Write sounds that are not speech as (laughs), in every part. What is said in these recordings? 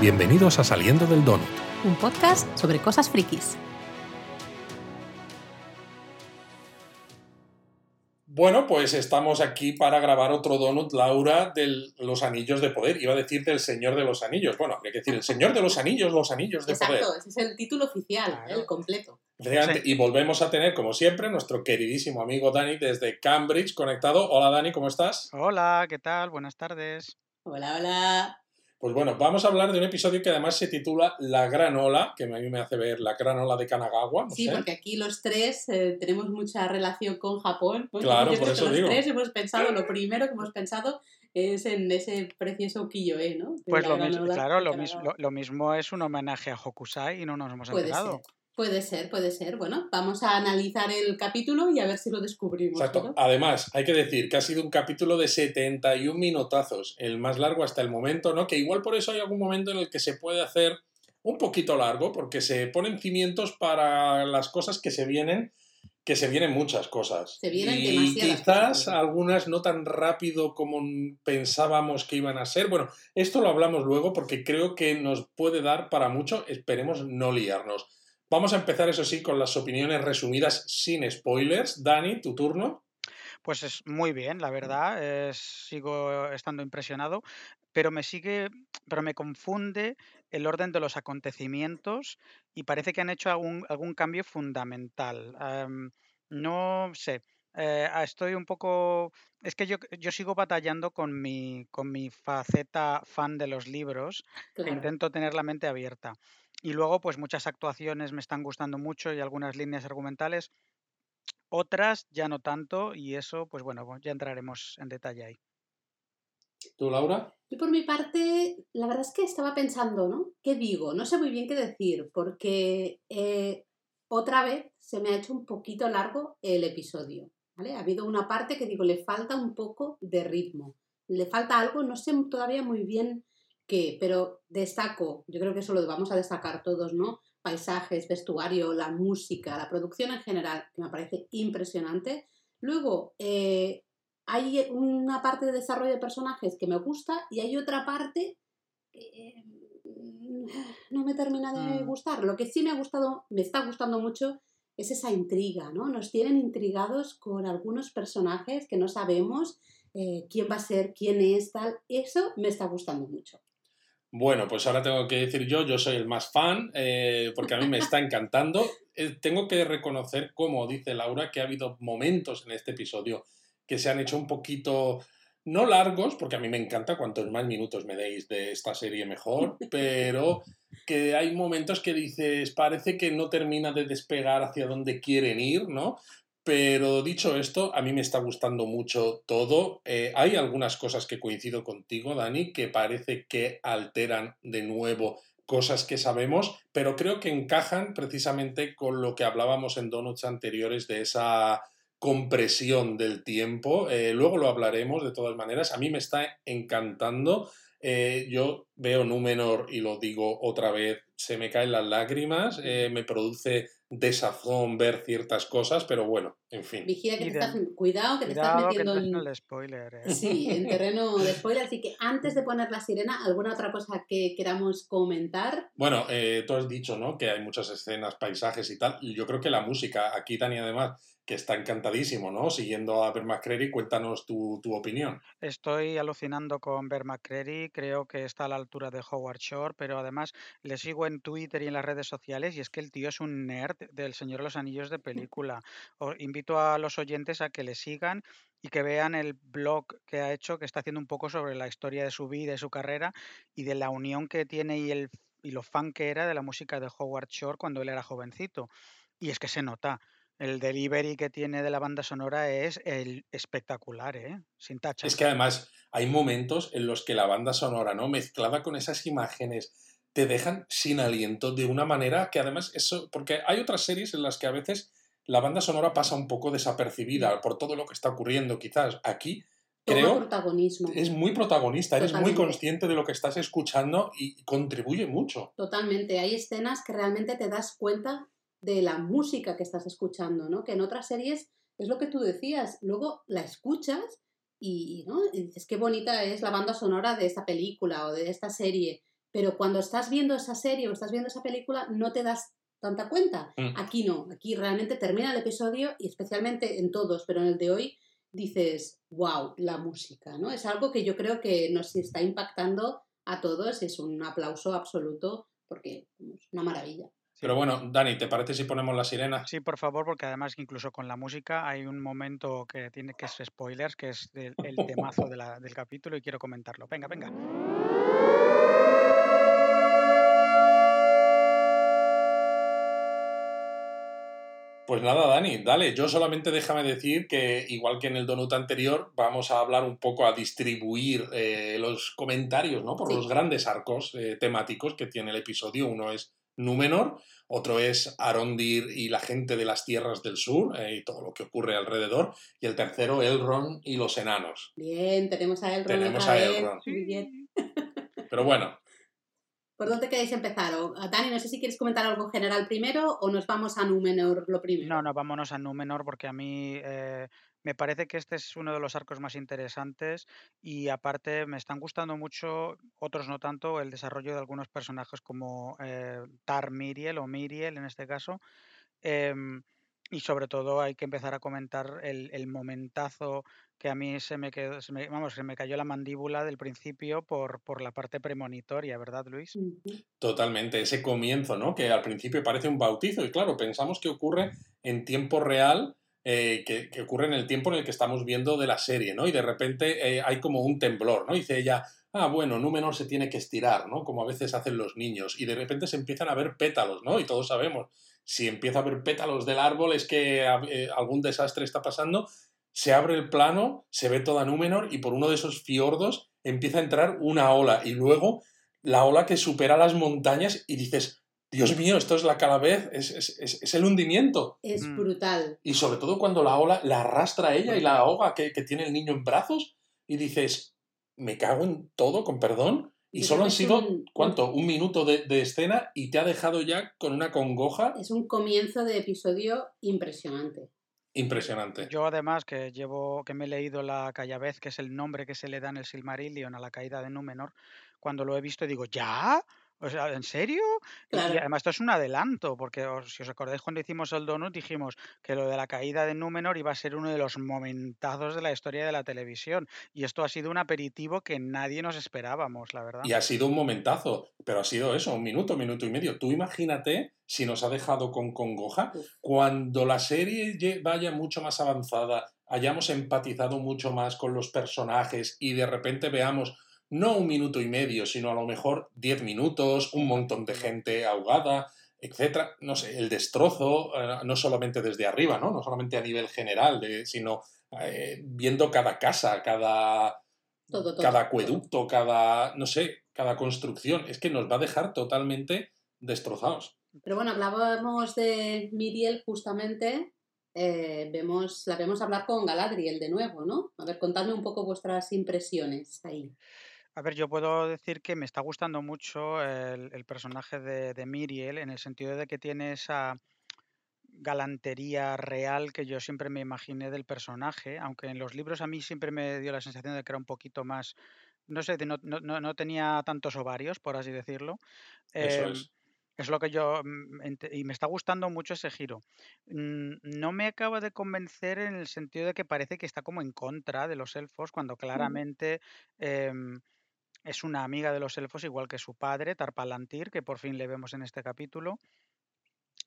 Bienvenidos a Saliendo del Donut. Un podcast sobre cosas frikis. Bueno, pues estamos aquí para grabar otro donut, Laura, de los Anillos de Poder. Iba a decir del Señor de los Anillos. Bueno, habría que decir el Señor de los Anillos, los Anillos de Poder. Exacto, ese es el título oficial, Claro. el completo. Y volvemos a tener, como siempre, nuestro queridísimo amigo Dani desde Cambridge conectado. Hola Dani, ¿cómo estás? Hola, ¿qué tal? Buenas tardes. Hola, hola. Pues bueno, vamos a hablar de un episodio que además se titula La Gran Ola, que a mí me hace ver la Gran Ola de Kanagawa. no Sí, sé. porque aquí los tres eh, tenemos mucha relación con Japón. ¿no? Claro, Yo por creo que eso los digo. tres hemos pensado, lo primero que hemos pensado es en ese precioso ukiyo-e, ¿no? De Pues lo mismo, claro, lo, mismo, lo, lo mismo es un homenaje a Hokusai y no nos hemos Puede enterado. ser. Puede ser, puede ser. Bueno, vamos a analizar el capítulo y a ver si lo descubrimos. Exacto. ¿no? Además, hay que decir que ha sido un capítulo de 71 minutazos, el más largo hasta el momento, ¿no? Que igual por eso hay algún momento en el que se puede hacer un poquito largo, porque se ponen cimientos para las cosas que se vienen, que se vienen muchas cosas. Se vienen y demasiadas quizás cosas. algunas no tan rápido como pensábamos que iban a ser. Bueno, esto lo hablamos luego porque creo que nos puede dar para mucho. Esperemos no liarnos. Vamos a empezar, eso sí, con las opiniones resumidas sin spoilers. Dani, tu turno. Pues es muy bien, la verdad. sigo estando impresionado, pero me sigue, pero me confunde el orden de los acontecimientos y parece que han hecho algún, algún cambio fundamental. Am, no sé. eh, estoy un poco. Es que yo, yo sigo batallando con mi, con mi faceta fan de los libros e Claro. intento tener la mente abierta. Y luego, pues muchas actuaciones me están gustando mucho y algunas líneas argumentales. Otras ya no tanto y eso, pues bueno, ya entraremos en detalle ahí. ¿Tú, Laura? Yo por mi parte, la verdad es que estaba pensando, ¿no? ¿Qué digo? No sé muy bien qué decir, porque eh, otra vez se me ha hecho un poquito largo el episodio, ¿vale? Ha habido una parte que digo, le falta un poco de ritmo, le falta algo, no sé todavía muy bien pero destaco, yo creo que eso lo vamos a destacar todos, ¿no? Paisajes, vestuario, la música, la producción en general, que me parece impresionante. Luego, eh, hay una parte de desarrollo de personajes que me gusta y hay otra parte que mm, no me termina de Mm. gustar. Lo que sí me ha gustado, me está gustando mucho, es esa intriga, ¿no? Nos tienen intrigados con algunos personajes que no sabemos eh, quién va a ser, quién es, tal. Eso me está gustando mucho. Bueno, pues ahora tengo que decir yo, yo soy el más fan, eh, porque a mí me está encantando. (laughs) Eh, tengo que reconocer, como dice Laura, que ha habido momentos en este episodio que se han hecho un poquito, no largos, porque a mí me encanta, cuantos más minutos me deis de esta serie mejor, (laughs) pero que hay momentos que dices, parece que no termina de despegar hacia donde quieren ir, ¿no? Pero dicho esto, a mí me está gustando mucho todo. Eh, hay algunas cosas que coincido contigo, Dani, que parece que alteran de nuevo cosas que sabemos, pero creo que encajan precisamente con lo que hablábamos en donuts anteriores de esa compresión del tiempo. Eh, luego lo hablaremos de todas maneras. A mí me está encantando. Eh, yo veo Númenor y lo digo otra vez, se me caen las lágrimas, me produce desazón ver ciertas cosas, pero bueno, en fin. Vigila que te estás, cuidado que te estás que metiendo entres en, el spoiler. ¿eh? Sí, en (laughs) terreno de spoiler. Así que antes de poner la sirena, ¿alguna otra cosa que queramos comentar? Bueno, eh, tú has dicho, ¿no? Que hay muchas escenas, paisajes y tal. Yo creo que la música, aquí Dani además, que está encantadísimo, ¿no? Siguiendo a Ben McCreary, cuéntanos tu, tu opinión. Estoy alucinando con Bear McCreary, creo que está a la altura de Howard Shore, pero además le sigo en Twitter y en las redes sociales y es que el tío es un nerd del Señor de los Anillos de película. Os invito a los oyentes a que le sigan y que vean el blog que ha hecho, que está haciendo un poco sobre la historia de su vida y su carrera y de la unión que tiene y, el, y lo fan que era de la música de Howard Shore cuando él era jovencito. Y es que se nota. El delivery que tiene de la banda sonora es el espectacular, ¿eh? Sin tacha. Es que además hay momentos en los que la banda sonora, ¿no? Mezclada con esas imágenes, te dejan sin aliento de una manera que además eso. Porque hay otras series en las que a veces la banda sonora pasa un poco desapercibida por todo lo que está ocurriendo, quizás. Aquí creo protagonismo. es muy protagonista, eres muy consciente de lo que estás escuchando y contribuye mucho. Totalmente. Hay escenas que realmente te das cuenta de la música que estás escuchando, ¿no? Que en otras series es lo que tú decías. Luego la escuchas y, ¿no? y dices qué bonita es la banda sonora de esta película o de esta serie. pero cuando estás viendo esa serie o estás viendo esa película no te das tanta cuenta. Mm. Aquí no, aquí realmente termina el episodio y especialmente en todos, pero en el de hoy dices, wow, la música, ¿no? Es algo que yo creo que nos está impactando a todos, es un aplauso absoluto porque es una maravilla. Pero bueno, Dani, ¿te parece si ponemos la sirena? Sí, por favor, porque además incluso con la música hay un momento que tiene que es spoilers, que es el temazo de la- del capítulo y quiero comentarlo. Venga, venga. Pues nada, Dani, dale. Yo solamente déjame decir que, igual que en el donut anterior, vamos a hablar un poco a distribuir eh, los comentarios, ¿no? Por Sí. los grandes arcos eh, temáticos que tiene el episodio. Uno es Númenor, otro es Arondir y la gente de las tierras del sur eh, y todo lo que ocurre alrededor. Y el tercero, Elrond y los enanos. Bien, tenemos a Elrond Tenemos a. Elrond. Muy bien. (laughs) Pero bueno, ¿Por dónde queréis empezar? O, Dani, no sé si quieres comentar algo general primero o nos vamos a Númenor lo primero. No, no, vámonos a Númenor porque a mí eh, me parece que este es uno de los arcos más interesantes y aparte me están gustando mucho, otros no tanto, el desarrollo de algunos personajes como eh, Tar Miriel o Miriel en este caso. Em, y sobre todo hay que empezar a comentar el, el momentazo que a mí se me quedó, se me- vamos, se me cayó la mandíbula del principio por, por la parte premonitoria, ¿verdad, Luis? Totalmente, ese comienzo, ¿no? Que al principio parece un bautizo y claro, pensamos que ocurre en tiempo real, eh, que, que ocurre en el tiempo en el que estamos viendo de la serie, ¿no? Y de repente eh, hay como un temblor, ¿no? Dice ella, ah, bueno, Númenor se tiene que estirar, ¿no? Como a veces hacen los niños y de repente se empiezan a ver pétalos, ¿no? Y todos sabemos, si empieza a ver pétalos del árbol es que eh, algún desastre está pasando, se abre el plano, se ve toda Númenor y por uno de esos fiordos empieza a entrar una ola y luego la ola que supera las montañas y dices, Dios mío, esto es la calavez, es, es, es, es el hundimiento. Es Mm. brutal. Y sobre todo cuando la ola la arrastra a ella y la ahoga, que, que tiene el niño en brazos, y dices, me cago en todo, con perdón. Y solo han sido, un- ¿cuánto? Un minuto de, de escena y te ha dejado ya con una congoja Es un comienzo de episodio impresionante. impresionante. Yo además que llevo, que me he leído la Callavez, que es el nombre que se le da en el Silmarillion a la caída de Númenor, cuando lo he visto digo, ¿ya? O sea, ¿en serio? Y- además esto es un adelanto, porque os- si os acordáis cuando hicimos el donut dijimos que lo de la caída de Númenor iba a ser uno de los momentazos de la historia de la televisión. Y esto ha sido un aperitivo que nadie nos esperábamos, la verdad. Y ha sido un momentazo, pero ha sido eso, un minuto, minuto y medio. Tú imagínate si nos ha dejado con congoja cuando la serie vaya mucho más avanzada, hayamos empatizado mucho más con los personajes y de repente veamos no un minuto y medio, sino a lo mejor diez minutos, un montón de gente ahogada, etcétera. No sé, el destrozo, eh, no solamente desde arriba, ¿no? No solamente a nivel general, de- sino eh, viendo cada casa, cada, Todo, todo, cada todo. acueducto, cada, no sé, cada construcción. Es que nos va a dejar totalmente destrozados. Pero bueno, hablábamos de Miriel justamente. eh, vemos, la vemos hablar con Galadriel de nuevo, ¿no? A ver, contadme un poco vuestras impresiones ahí. A ver, yo puedo decir que me está gustando mucho el, el personaje de, de Miriel en el sentido de que tiene esa galantería real que yo siempre me imaginé del personaje, aunque en los libros a mí siempre me dio la sensación de que era un poquito más, no sé, no, no- no- tenía tantos ovarios, por así decirlo. Eso Em, es. es lo que yo... mm, Y me está gustando mucho ese giro. Mm, No me acaba de convencer en el sentido de que parece que está como en contra de los elfos, cuando claramente em, es una amiga de los elfos, igual que su padre, Tarpalantir, que por fin le vemos en este capítulo.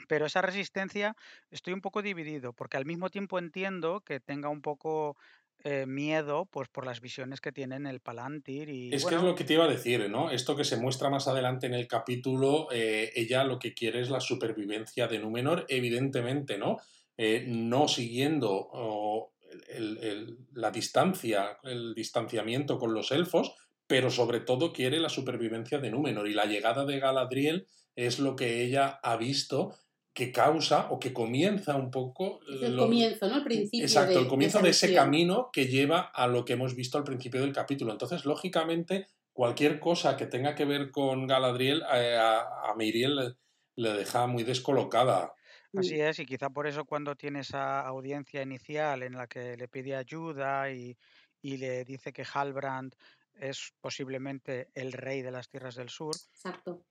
Pero esa resistencia estoy un poco dividido, porque al mismo tiempo entiendo que tenga un poco eh, miedo pues, por las visiones que tiene en el Palantir. Y Es que es lo que te iba a decir, ¿no? Esto que se muestra más adelante en el capítulo, eh, ella lo que quiere es la supervivencia de Númenor, evidentemente, ¿no? Eh, no siguiendo oh, el- el- la distancia, el distanciamiento con los elfos, pero sobre todo quiere la supervivencia de Númenor. Y la llegada de Galadriel es lo que ella ha visto que causa o que comienza un poco Es el lo- comienzo, ¿no? El principio. Exacto, de, el comienzo de ese camino que lleva a lo que hemos visto al principio del capítulo. Entonces, lógicamente, cualquier cosa que tenga que ver con Galadriel eh, a, a Miriel le, le deja muy descolocada. Así es, y quizá por eso cuando tiene esa audiencia inicial en la que le pide ayuda y, y le dice que Halbrand es posiblemente el rey de las tierras del sur, Exacto.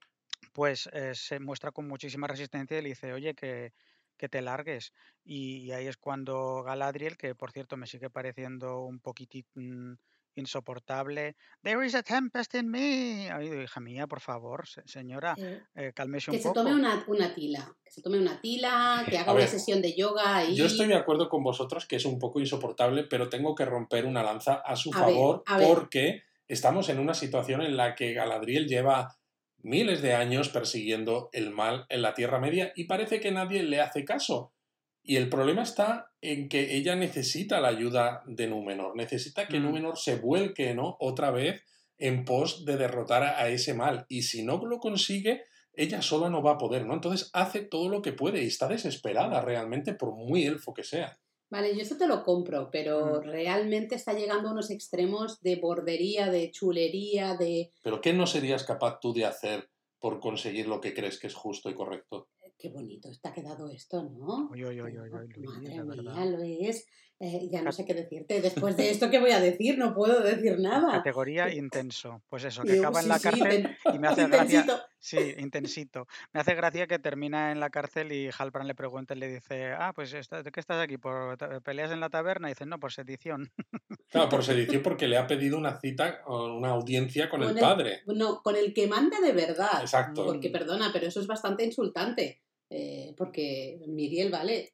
pues eh, se muestra con muchísima resistencia y le dice, oye, que, que te largues. Y, y ahí es cuando Galadriel, que por cierto me sigue pareciendo un poquitín insoportable. There is a tempest in me. Ay, hija mía, por favor, se- señora, Eh, eh, cálmese que un se poco. tome una, una tila. Que se tome una tila, que (laughs) haga A una ver, sesión de yoga y... Yo estoy de acuerdo con vosotros que es un poco insoportable, pero tengo que romper una lanza a su A ver, favor a porque estamos en una situación en la que Galadriel lleva miles de años persiguiendo el mal en la Tierra Media y parece que nadie le hace caso. Y el problema está en que ella necesita la ayuda de Númenor, necesita que Mm. Númenor se vuelque, ¿no? Otra vez en pos de derrotar a ese mal. Y si no lo consigue, ella sola no va a poder, ¿no? Entonces hace todo lo que puede y está desesperada realmente por muy elfo que sea. Vale, yo eso te lo compro, pero Mm. realmente está llegando a unos extremos de bordería, de chulería, de... Pero ¿qué no serías capaz tú de hacer por conseguir lo que crees que es justo y correcto? Qué bonito está quedado esto, ¿no? Uy, uy, uy, uy, uy, Luis, Madre mía, verdad. Luis. Eh, ya no sé qué decirte. Después de esto, ¿qué voy a decir? No puedo decir nada. Categoría intenso. Pues eso, que acaba en la cárcel y me hace gracia. Sí, intensito. Me hace gracia que termina en la cárcel y Halbrand le pregunta y le dice, ah, pues estás- ¿de qué estás aquí? ¿Por peleas en la taberna? Y dice, no, por sedición. (laughs) Claro, por sedición porque le ha pedido una cita o una audiencia con el Con el- padre. No, con el que manda de verdad. Exacto. Porque, perdona, pero eso es bastante insultante. eh, porque Miriel, vale,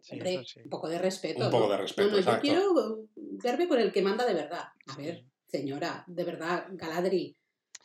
Sí, hombre, eso sí. un poco de respeto. Un poco ¿no? de respeto, No, no, yo quiero verme con el que manda de verdad. A Sí. ver, señora, de verdad, Galadri,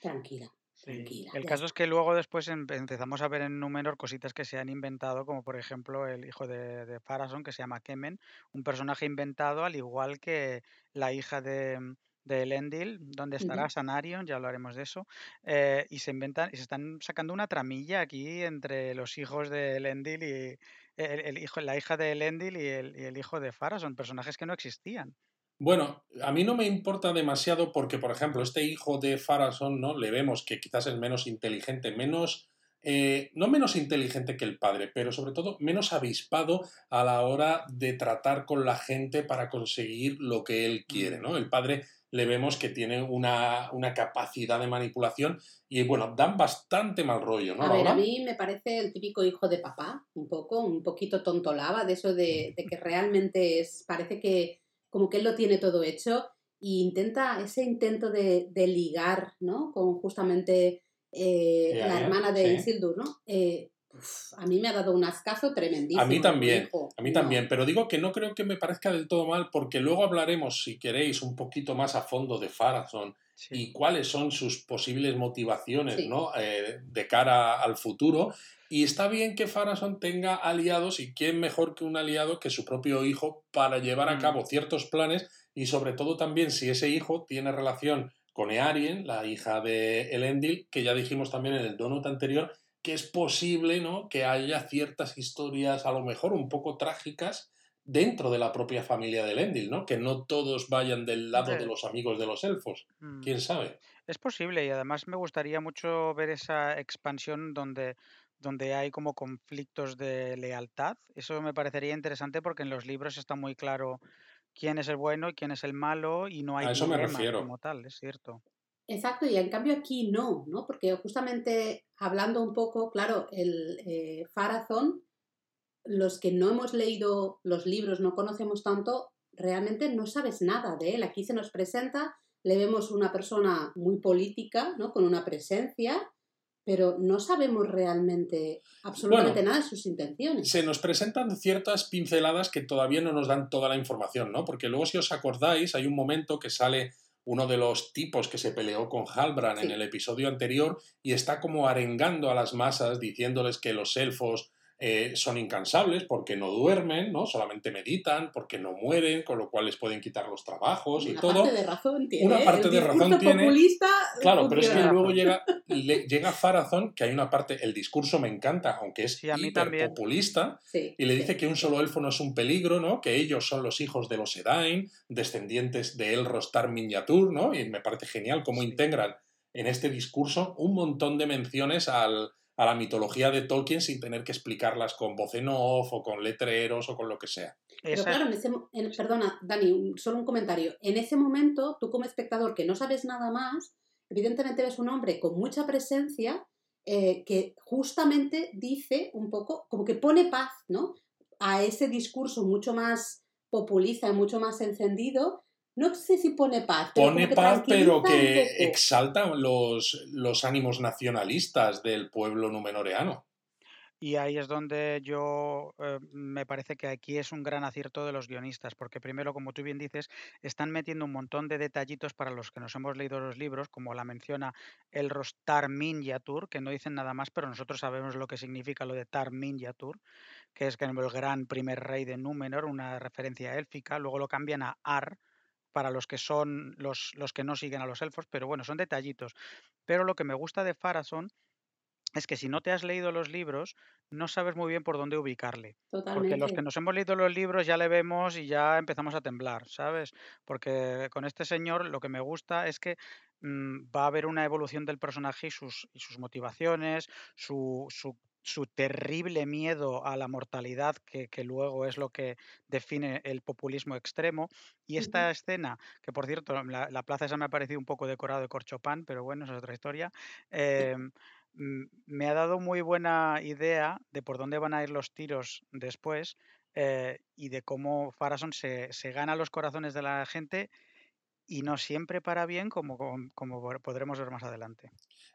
tranquila. Sí. Tranquila, El caso es que luego después em- empezamos a ver en Númenor cositas que se han inventado, como por ejemplo el hijo de, de Pharason, que se llama Kemen, un personaje inventado al igual que la hija de, de Elendil, donde estará. Sanarion, ya hablaremos de eso, eh, y se inventan y se están sacando una tramilla aquí entre los hijos de Elendil y el, el hijo, la hija de Elendil y el, y el hijo de Pharason, personajes que no existían. Bueno, a mí no me importa demasiado porque, por ejemplo, este hijo de Farason, ¿no? Le vemos que quizás es menos inteligente, menos, eh, no menos inteligente que el padre, pero sobre todo menos avispado a la hora de tratar con la gente para conseguir lo que él quiere, Mm. ¿no? El padre le vemos que tiene una, una capacidad de manipulación y, bueno, dan bastante mal rollo, ¿no? A ver, a mí me parece el típico hijo de papá, un poco, un poquito tontolaba, de eso de, de que realmente es, parece que como que él lo tiene todo hecho e intenta, ese intento de, de ligar, ¿no? Con justamente eh, la hermana de Sí. Isildur, ¿no? Eh, uf, a mí me ha dado un ascazo tremendísimo. A mí también, hijo. A mí No. también, pero digo que no creo que me parezca del todo mal porque luego hablaremos, si queréis, un poquito más a fondo de Farason Sí. y cuáles son sus posibles motivaciones Sí. ¿no? Eh, de cara al futuro. Y está bien que Farason tenga aliados y quién mejor que un aliado que su propio hijo para llevar a Mm. cabo ciertos planes y sobre todo también si ese hijo tiene relación con Earien, la hija de Elendil, que ya dijimos también en el donut anterior, que es posible ¿no? que haya ciertas historias a lo mejor un poco trágicas dentro de la propia familia de Elendil, ¿no? Que no todos vayan del lado Sí. de los amigos de los elfos. Mm. ¿Quién sabe? Es posible y además me gustaría mucho ver esa expansión donde, donde hay como conflictos de lealtad. Eso me parecería interesante porque en los libros está muy claro quién es el bueno y quién es el malo y no hay A eso me dilemas refiero. como tal, es cierto. Exacto, y en cambio aquí no, ¿no? Porque justamente hablando un poco, claro, el eh, Farazón, los que no hemos leído los libros, no conocemos tanto, realmente no sabes nada de él. Aquí se nos presenta, le vemos una persona muy política, ¿no? Con una presencia, pero no sabemos realmente absolutamente Bueno, nada de sus intenciones. Se nos presentan ciertas pinceladas que todavía no nos dan toda la información, ¿no? Porque luego, si os acordáis, hay un momento que sale uno de los tipos que se peleó con Halbrand en el episodio anterior y está como arengando a las masas diciéndoles que los elfos eh, son incansables porque no duermen, ¿no? Solamente meditan, porque no mueren, con lo cual les pueden quitar los trabajos y Una todo. parte de razón tiene. Una ¿eh? parte El de razón tiene. populista Claro, pero es que luego llega, (laughs) le- llega Farazón, que hay una parte, el discurso me encanta, aunque es Sí, a mí también. hiperpopulista, Sí, y le sí. dice que un solo elfo no es un peligro, ¿no? Que ellos son los hijos de los Edain, descendientes de El Rostar Miniatur, ¿no? Y me parece genial cómo Sí. integran en este discurso un montón de menciones al, a la mitología de Tolkien sin tener que explicarlas con voz en off o con letreros o con lo que sea. Pero claro, en ese, perdona, Dani, solo un comentario. En ese momento, tú como espectador que no sabes nada más, evidentemente ves un hombre con mucha presencia eh, que justamente dice un poco, como que pone paz, ¿no? A ese discurso mucho más populista y mucho más encendido no sé si pone paz. pone paz, pero que exalta los, los ánimos nacionalistas del pueblo numenoreano. Y ahí es donde yo eh, me parece que aquí es un gran acierto de los guionistas, porque primero, como tú bien dices, están metiendo un montón de detallitos para los que nos hemos leído los libros, como la menciona el Rostar Minyatur, que no dicen nada más, pero nosotros sabemos lo que significa lo de Tar Minyatur, que es que el gran primer rey de Númenor, una referencia élfica, luego lo cambian a Ar, para los que son los, los que no siguen a los elfos, pero bueno, son detallitos. Pero lo que me gusta de Farason es que si no te has leído los libros, no sabes muy bien por dónde ubicarle. Porque los que nos hemos leído los libros ya le vemos y ya empezamos a temblar, ¿sabes? Porque con este señor lo que me gusta es que mm, va a haber una evolución del personaje y sus, y sus motivaciones, su, su su terrible miedo a la mortalidad, que, luego es lo que define el populismo extremo. Y esta escena, que por cierto, la, plaza esa me ha parecido un poco decorado de corchopán, pero bueno, esa es otra historia, em, me ha dado muy buena idea de por dónde van a ir los tiros después eh, y de cómo Farason se, se gana los corazones de la gente y no siempre para bien, como, como, podremos ver más adelante.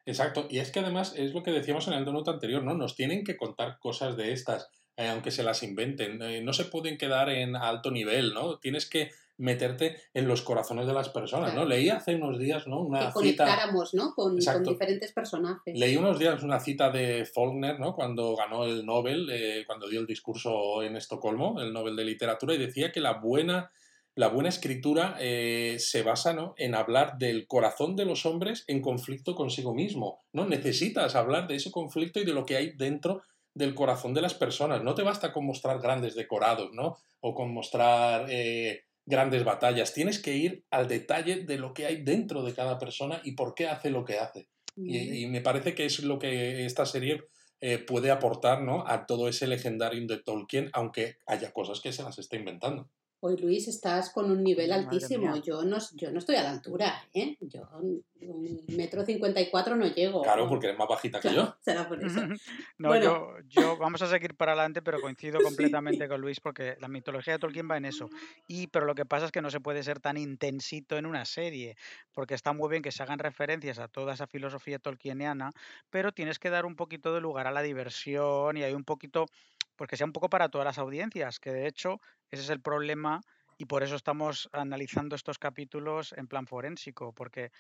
Exacto, y es que además es lo que decíamos en el donut anterior, ¿no? Nos tienen que contar cosas de estas, eh, aunque se las inventen. Eh, no se pueden quedar en alto nivel, ¿no? Tienes que meterte en los corazones de las personas, ¿no? Leí hace unos días, ¿no? Una que conectáramos, ¿no? Con, diferentes personajes. Leí unos días una cita de Faulkner, ¿no? Cuando ganó el Nobel, eh, cuando dio el discurso en Estocolmo, el Nobel de Literatura, y decía que la buena la buena escritura eh, se basa ¿no? en hablar del corazón de los hombres en conflicto consigo mismo. ¿no? Necesitas hablar de ese conflicto y de lo que hay dentro del corazón de las personas. No te basta con mostrar grandes decorados, ¿no? O con mostrar eh, grandes batallas. Tienes que ir al detalle de lo que hay dentro de cada persona y por qué hace lo que hace. Y, me parece que es lo que esta serie eh, puede aportar ¿no? a todo ese legendario de Tolkien, aunque haya cosas que se las está inventando. Hoy, Luis, estás con un nivel altísimo. Yo no, yo no estoy a la altura, ¿eh? Yo un metro cincuenta y cuatro no llego. Claro, porque eres más bajita que yo. Será por eso. no, yo, yo, vamos a seguir para adelante, pero coincido (laughs) completamente con Luis porque la mitología de Tolkien va en eso. Y, pero lo que pasa es que no se puede ser tan intensito en una serie, porque está muy bien que se hagan referencias a toda esa filosofía tolkieniana, pero tienes que dar un poquito de lugar a la diversión y hay un poquito, pues que sea un poco para todas las audiencias, que de hecho ese es el problema y por eso estamos analizando estos capítulos en plan forénsico, porque,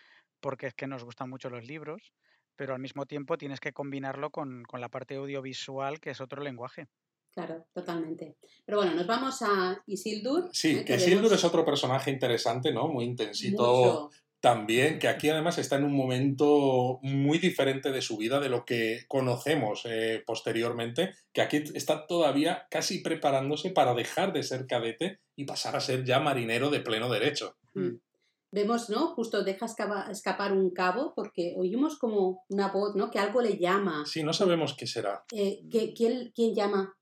porque es que nos gustan mucho los libros, pero al mismo tiempo tienes que combinarlo con, la parte audiovisual, que es otro lenguaje. Claro, totalmente. Pero bueno, nos vamos a Isildur. Sí, ¿eh? que Isildur es otro personaje interesante, ¿no? Muy intensito, también, que aquí además está en un momento muy diferente de su vida de lo que conocemos eh, posteriormente, que aquí está todavía casi preparándose para dejar de ser cadete y pasar a ser ya marinero de pleno derecho. Mm. Vemos, ¿no? Justo deja escapar un cabo porque oímos como una voz, ¿no? Que algo le llama. Sí, no sabemos qué será. Eh, ¿quién, ¿Quién llama?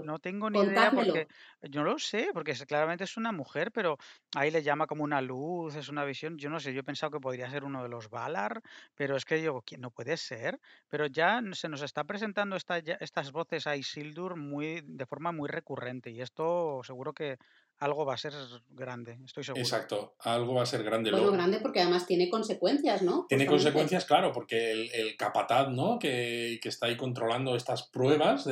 No, tengo ni idea porque yo no lo sé, porque claramente es una mujer, pero ahí le llama como una luz, es una visión. Yo no sé, yo he pensado que podría ser uno de los Valar, pero es que digo, ¿quién no puede ser? Pero ya se nos está presentando estas voces a Isildur muy, de forma muy recurrente y esto seguro que algo va a ser grande, estoy seguro. Exacto, algo va a ser grande. Bueno, grande porque además tiene consecuencias, ¿no? Tiene consecuencias, claro, porque el, el capataz, ¿no? Que, que, está ahí controlando estas pruebas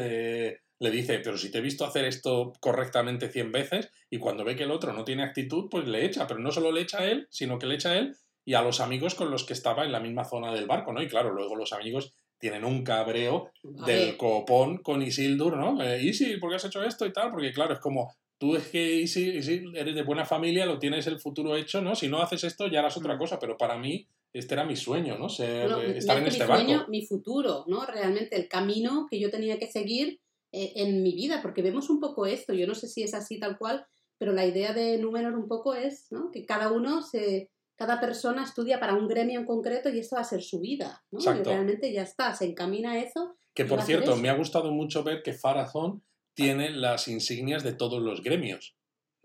le dice, pero si te he visto hacer esto correctamente 100 veces y cuando ve que el otro no tiene actitud, pues le echa, pero no solo le echa a él, sino que le echa a él y a los amigos con los que estaba en la misma zona del barco, ¿no? Y claro, luego los amigos tienen un cabreo del copón con Isildur, ¿no? Eh, Isil, ¿por qué has hecho esto y tal? Porque claro, es como, tú es que Isil, eres de buena familia, lo tienes el futuro hecho, ¿no? Si no haces esto ya harás otra mm. cosa, pero para mí este era mi sueño, ¿no? Ser, estar en este mi sueño, Mi futuro, ¿no? Realmente el camino que yo tenía que seguir eh, en mi vida, porque vemos un poco esto, yo no sé si es así tal cual, pero la idea de Númenor un poco es ¿no? que cada uno se, cada persona estudia para un gremio en concreto y esto va a ser su vida, ¿no? Y realmente ya está, se encamina a eso. Que y por cierto, me ha gustado mucho ver que Farazón tiene las insignias de todos los gremios.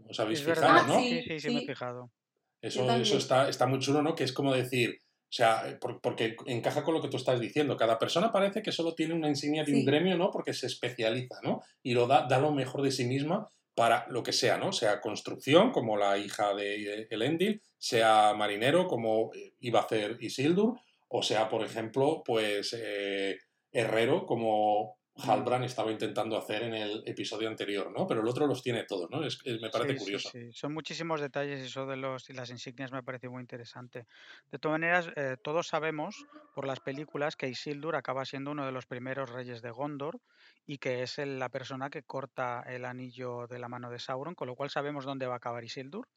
¿Os habéis fijado, verdad, no? sí. sí, sí, sí, me he fijado. Eso, eso está, está muy chulo, ¿no? Que es como decir, o sea, por- porque encaja con lo que tú estás diciendo. Cada persona parece que solo tiene una insignia de un Sí. gremio, ¿no? Porque se especializa, ¿no? Y lo da, da lo mejor de sí misma para lo que sea, ¿no? Sea construcción, como la hija de eh, Elendil, sea marinero, como eh, iba a hacer Isildur, o sea, por ejemplo, pues eh, herrero, como Halbrand estaba intentando hacer en el episodio anterior, ¿no? Pero el otro los tiene todos, ¿no? Es, es- me parece Sí, curioso. sí. Son muchísimos detalles y eso de los y las insignias me parece muy interesante. De todas maneras, eh, todos sabemos por las películas que Isildur acaba siendo uno de los primeros reyes de Gondor y que es el- la persona que corta el anillo de la mano de Sauron, con lo cual sabemos dónde va a acabar Isildur.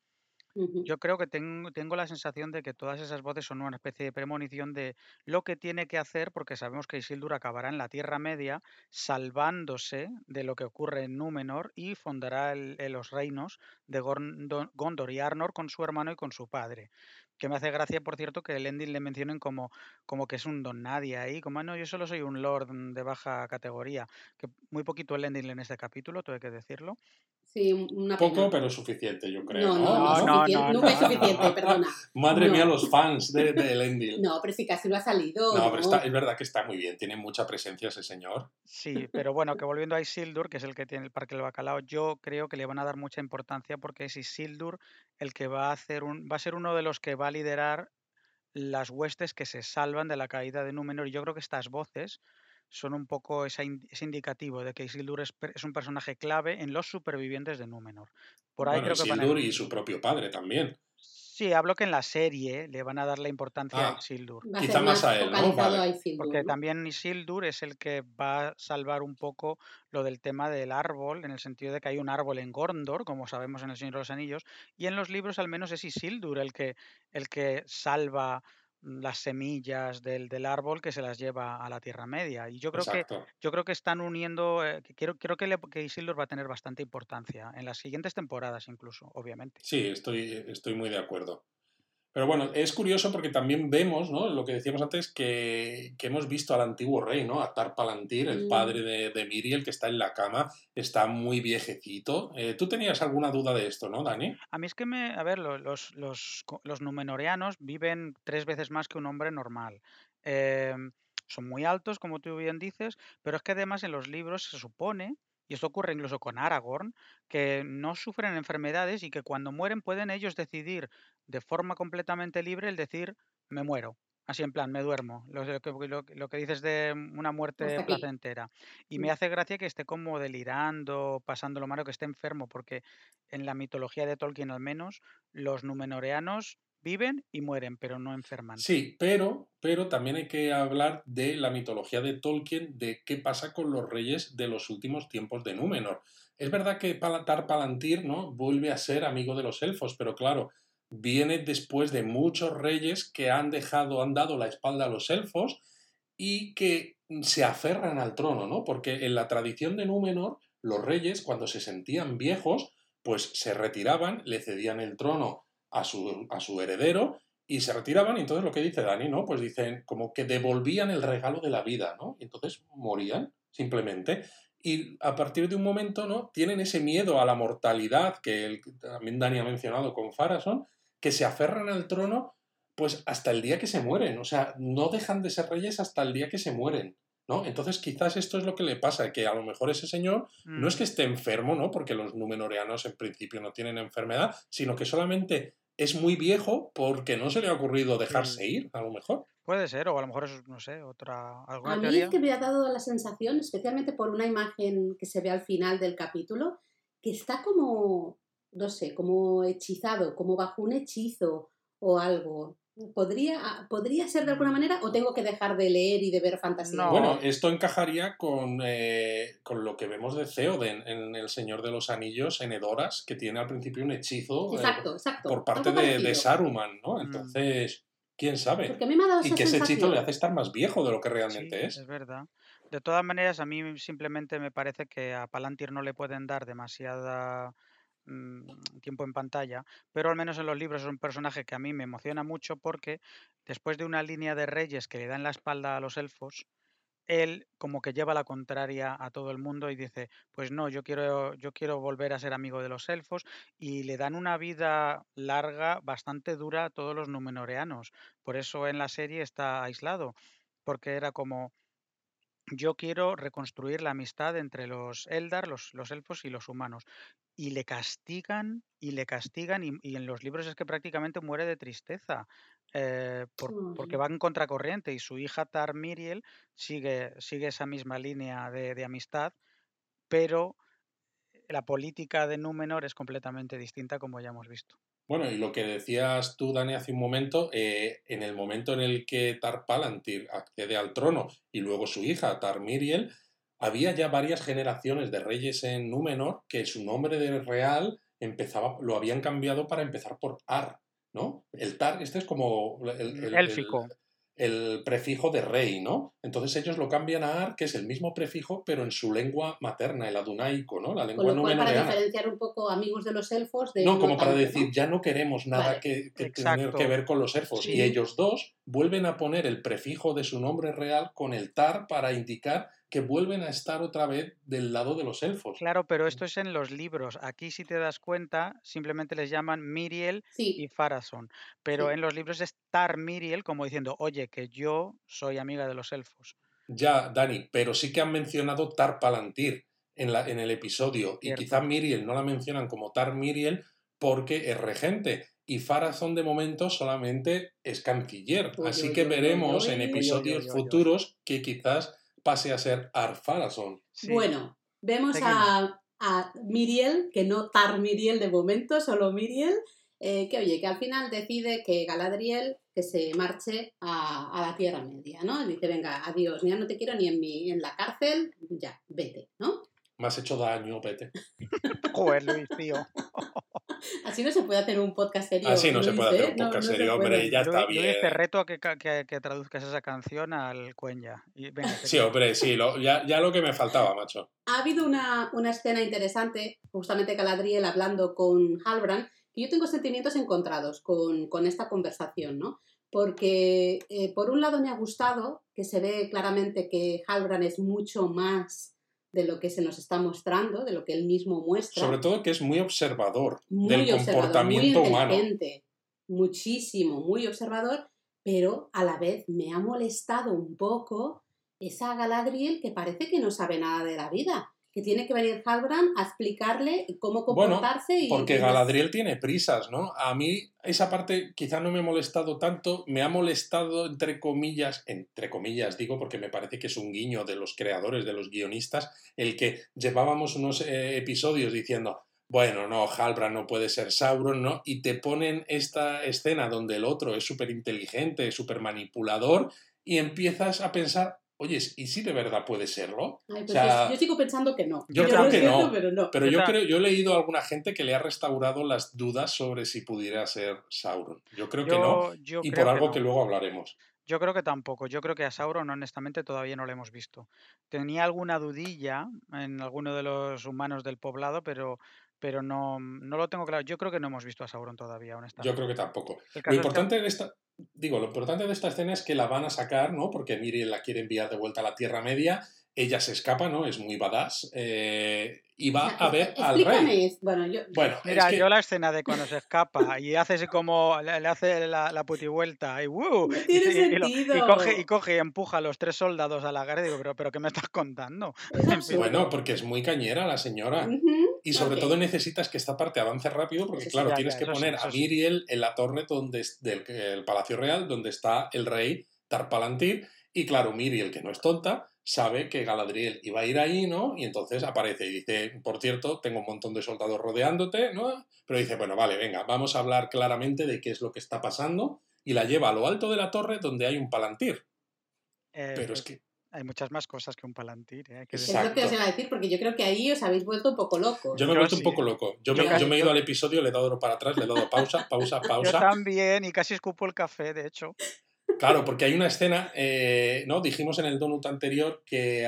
Yo creo que tengo, tengo la sensación de que todas esas voces son una especie de premonición de lo que tiene que hacer, porque sabemos que Isildur acabará en la Tierra Media, salvándose de lo que ocurre en Númenor y el- los reinos de Gondor y Arnor con su hermano y con su padre. Que me hace gracia, por cierto, que el ending le mencionen como, como que es un don nadie ahí, como "Ah, no, yo solo soy un lord de baja categoría. Que muy poquito el ending en este capítulo, tengo que decirlo. Sí, una Poco, pena. pero suficiente, yo creo. No, ¿no? no, no, es No, no, suficiente, no, nunca es suficiente, no. perdona. (laughs) Madre No. mía, los fans de, de Elendil. No, pero sí casi lo ha salido. No, ¿no? pero está, es verdad que está muy bien, tiene mucha presencia ese señor. Sí, pero bueno, que volviendo a Isildur, que es el que tiene el Parque del Bacalao, yo creo que le van a dar mucha importancia porque es Isildur el que va a hacer un, va a ser uno de los que va a liderar las huestes que se salvan de la caída de Númenor. Y yo creo que estas voces son un poco ese indicativo de que Isildur es, un personaje clave en los supervivientes de Númenor. Por ahí Bueno, creo que van a... Isildur y su propio padre también. Sí, hablo que en la serie le van a dar la importancia a Ah. Isildur. Quizá más a él, ¿no? focalizado Vale. a Isildur, Porque ¿no? también Isildur es el que va a salvar un poco lo del tema del árbol, en el sentido de que hay un árbol en Gondor, como sabemos en El Señor de los Anillos, y en los libros al menos es Isildur el que, el que salva las semillas del, del árbol que se las lleva a la Tierra Media. Y yo creo que yo creo que están uniendo, eh, que quiero, creo que, le- que Isildur va a tener bastante importancia en las siguientes temporadas incluso, obviamente. Sí, estoy, estoy muy de acuerdo. Pero bueno, es curioso porque también vemos, ¿no? Lo que decíamos antes, que, que hemos visto al antiguo rey, ¿no? A Tar Palantir, el Mm. padre de, de Miriel, que está en la cama, está muy viejecito. Eh, ¿Tú tenías alguna duda de esto, no, Dani? A mí es que me, a ver, lo- los, los, co- los numenoreanos viven tres veces más que un hombre normal. Em, son muy altos, como tú bien dices, pero es que además en los libros se supone, y esto ocurre incluso con Aragorn, que no sufren enfermedades y que cuando mueren pueden ellos decidir de forma completamente libre el decir, me muero. Así en plan, me duermo. Lo, lo que, lo lo dices de una muerte placentera. Y me hace gracia que esté como delirando, pasándolo malo, que esté enfermo, porque en la mitología de Tolkien al menos, los numenoreanos viven y mueren, pero no enferman. Sí, pero, pero también hay que hablar de la mitología de Tolkien, de qué pasa con los reyes de los últimos tiempos de Númenor. Es verdad que Pala- Tar Palantir ¿no? vuelve a ser amigo de los elfos, pero claro, viene después de muchos reyes que han dejado, han dado la espalda a los elfos y que se aferran al trono, ¿no? Porque en la tradición de Númenor, los reyes, cuando se sentían viejos, pues se retiraban, le cedían el trono a su, a su heredero y se retiraban. Y entonces lo que dice Dani, ¿no? Pues dicen como que devolvían el regalo de la vida, ¿no? Y entonces morían, simplemente. Y a partir de un momento, ¿no? Tienen ese miedo a la mortalidad que el- también Dani ha mencionado con Farason, que se aferran al trono pues hasta el día que se mueren. O sea, no dejan de ser reyes hasta el día que se mueren. ¿no? Entonces quizás esto es lo que le pasa, que a lo mejor ese señor no es Mm, que esté enfermo, ¿no? Porque los numenoreanos en principio no tienen enfermedad, sino que solamente es muy viejo porque no se le ha ocurrido dejarse Sí. ir, a lo mejor. Puede ser, o a lo mejor es, no sé, otra, alguna A mí teoría. es que me ha dado la sensación, especialmente por una imagen que se ve al final del capítulo, que está como, no sé, como hechizado, como bajo un hechizo o algo. ¿Podría, ¿Podría ser de alguna Mm. manera o tengo que dejar de leer y de ver fantasía? No. Bueno, esto encajaría con, eh, con lo que vemos de Theoden en El Señor de los Anillos, en Edoras, que tiene al principio un hechizo eh, Exacto, exacto. por parte de, de. Saruman, ¿no? Mm. Entonces, quién sabe. Porque a mí me ha dado Y esa que ese hechizo le hace estar más viejo de lo que Sí, realmente es. es verdad. De todas maneras, a mí simplemente me parece que a Palantir no le pueden dar demasiada tiempo en pantalla, pero al menos en los libros es un personaje que a mí me emociona mucho porque después de una línea de reyes que le dan la espalda a los elfos, él como que lleva la contraria a todo el mundo y dice, pues no, yo quiero, yo quiero volver a ser amigo de los elfos y le dan una vida larga, bastante dura a todos los numenoreanos. Por eso en la serie está aislado, porque era como, yo quiero reconstruir la amistad entre los Eldar, los, los elfos y los humanos. Y le castigan y le castigan y, y en los libros es que prácticamente muere de tristeza. eh, por- porque va en contracorriente y su hija Tar Miriel sigue, sigue esa misma línea de, de amistad, pero la política de Númenor es completamente distinta como ya hemos visto. Bueno, y lo que decías tú, Dani, hace un momento, eh, en el momento en el que Tar Palantir accede al trono y luego su hija, Tar Miriel, había ya varias generaciones de reyes en Númenor que su nombre de real empezaba, lo habían cambiado para empezar por Ar, ¿no? El Tar, este es como el, el- el- Élfico. el prefijo de rey, ¿no? Entonces ellos lo cambian a Ar, que es el mismo prefijo, pero en su lengua materna, el adunaico, ¿no? La Con lengua lo cual, para diferenciar un poco amigos de los elfos de No, como para decir, ya no queremos nada Vale. que, que tener que ver con los elfos. Sí. Y ellos dos vuelven a poner el prefijo de su nombre real con el tar para indicar que vuelven a estar otra vez del lado de los elfos. Claro, pero esto es en los libros. Aquí, si te das cuenta, simplemente les llaman Miriel Sí, y Farason. Pero Sí. en los libros es Tar Miriel, como diciendo, oye, que yo soy amiga de los elfos. Ya, Dani, pero sí que han mencionado Tar Palantir en, la, en el episodio. Y quizá Miriel no la mencionan como Tar Miriel porque es regente. Y Farazón de momento solamente es canciller. Uy, Así uy, que uy, veremos en episodios futuros que quizás pase a ser Ar Farazón. Sí. Bueno, vemos a, a Miriel, que no Tar Miriel de momento, solo Miriel, eh, que oye, que al final decide que Galadriel que se marche a, a la Tierra Media, ¿no? Dice, venga, adiós, ya no te quiero ni en, mi, en la cárcel, ya, vete, ¿no? Me has hecho daño, vete. (laughs) Joder, Luis, tío. (laughs) Así no se puede hacer un podcast serio. Así no se puede hacer ¿eh? un No, podcast no se serio, hombre, ya está Luis, Luis, bien. te reto a que, que- que traduzcas esa canción al Cuenya. Y venga, Sí, hombre, sí, lo- ya, ya lo que me faltaba, macho. Ha habido una, una escena interesante, justamente Galadriel hablando con Halbrand, que yo tengo sentimientos encontrados con, con esta conversación, ¿no? Porque eh, por un lado me ha gustado que se ve claramente que Halbrand es mucho más de lo que se nos está mostrando, de lo que él mismo muestra. Sobre todo que es muy observador muy del observador, muy comportamiento humano. muchísimo, muy observador, pero a la vez me ha molestado un poco esa Galadriel que parece que no sabe nada de la vida, que tiene que venir Halbrand a explicarle cómo Bueno, comportarse y Porque y no- Galadriel tiene prisas, ¿no? A mí esa parte quizá no me ha molestado tanto, me ha molestado entre comillas, entre comillas digo, porque me parece que es un guiño de los creadores, de los guionistas, el que llevábamos unos eh, episodios diciendo, bueno, no, Halbrand no puede ser Sauron, ¿no? Y te ponen esta escena donde el otro es súper inteligente, súper manipulador, y empiezas a pensar, oye, ¿y si de verdad puede serlo? Ay, pues o sea, yo, yo sigo pensando que no. yo creo que no, pero no. Pero Yo creo, yo he leído a alguna gente que le ha restaurado las dudas sobre si pudiera ser Sauron. Yo creo que no, y por algo no. que luego hablaremos. Yo creo que tampoco. Yo creo que a Sauron, honestamente, todavía no lo hemos visto. Tenía alguna dudilla en alguno de los humanos del poblado, pero, pero no, no lo tengo claro. Yo creo que no hemos visto a Sauron todavía, Yo honestamente. creo que tampoco. Lo caso es que- importante de esta, digo, lo importante de esta escena es que la van a sacar, ¿no? Porque Miriel la quiere enviar de vuelta a la Tierra Media. Ella se escapa, ¿no? Es muy badass. eh, y va O sea, a ver al rey. Bueno, yo, Bueno, Mira, es que yo la escena de cuando se escapa y hace así como le, hace la, la putivuelta y tiene y- y lo- y sentido. coge y coge y empuja a los tres soldados a la guerra y digo, pero, pero ¿qué me estás contando? Es bueno, porque es muy cañera la señora. Y sobre todo necesitas que esta parte avance rápido porque, sí, claro, ya, tienes ya, que sí, poner a sí. Miriel en la torre donde es- del el Palacio Real, donde está el rey Tarpalantir. Y claro, Miriel, que no es tonta, sabe que Galadriel iba a ir ahí, ¿no? Y entonces aparece y dice, por cierto, tengo un montón de soldados rodeándote, ¿no? Pero dice, bueno, vale, venga, vamos a hablar claramente de qué es lo que está pasando. Y la lleva a lo alto de la torre donde hay un palantir. Eh, Pero es que, hay muchas más cosas que un palantir, ¿eh? que Es lo que os iba a decir, porque yo creo que ahí os habéis vuelto un poco locos. yo me he Yo vuelto sí. un poco loco. Yo, Yo me, casi- yo me he ido yo- al episodio, le he dado para atrás, le he dado pausa, pausa, (laughs) Yo pausa. también, y casi escupo el café, de hecho. Claro, porque hay una escena, eh, ¿no? Dijimos en el donut anterior que,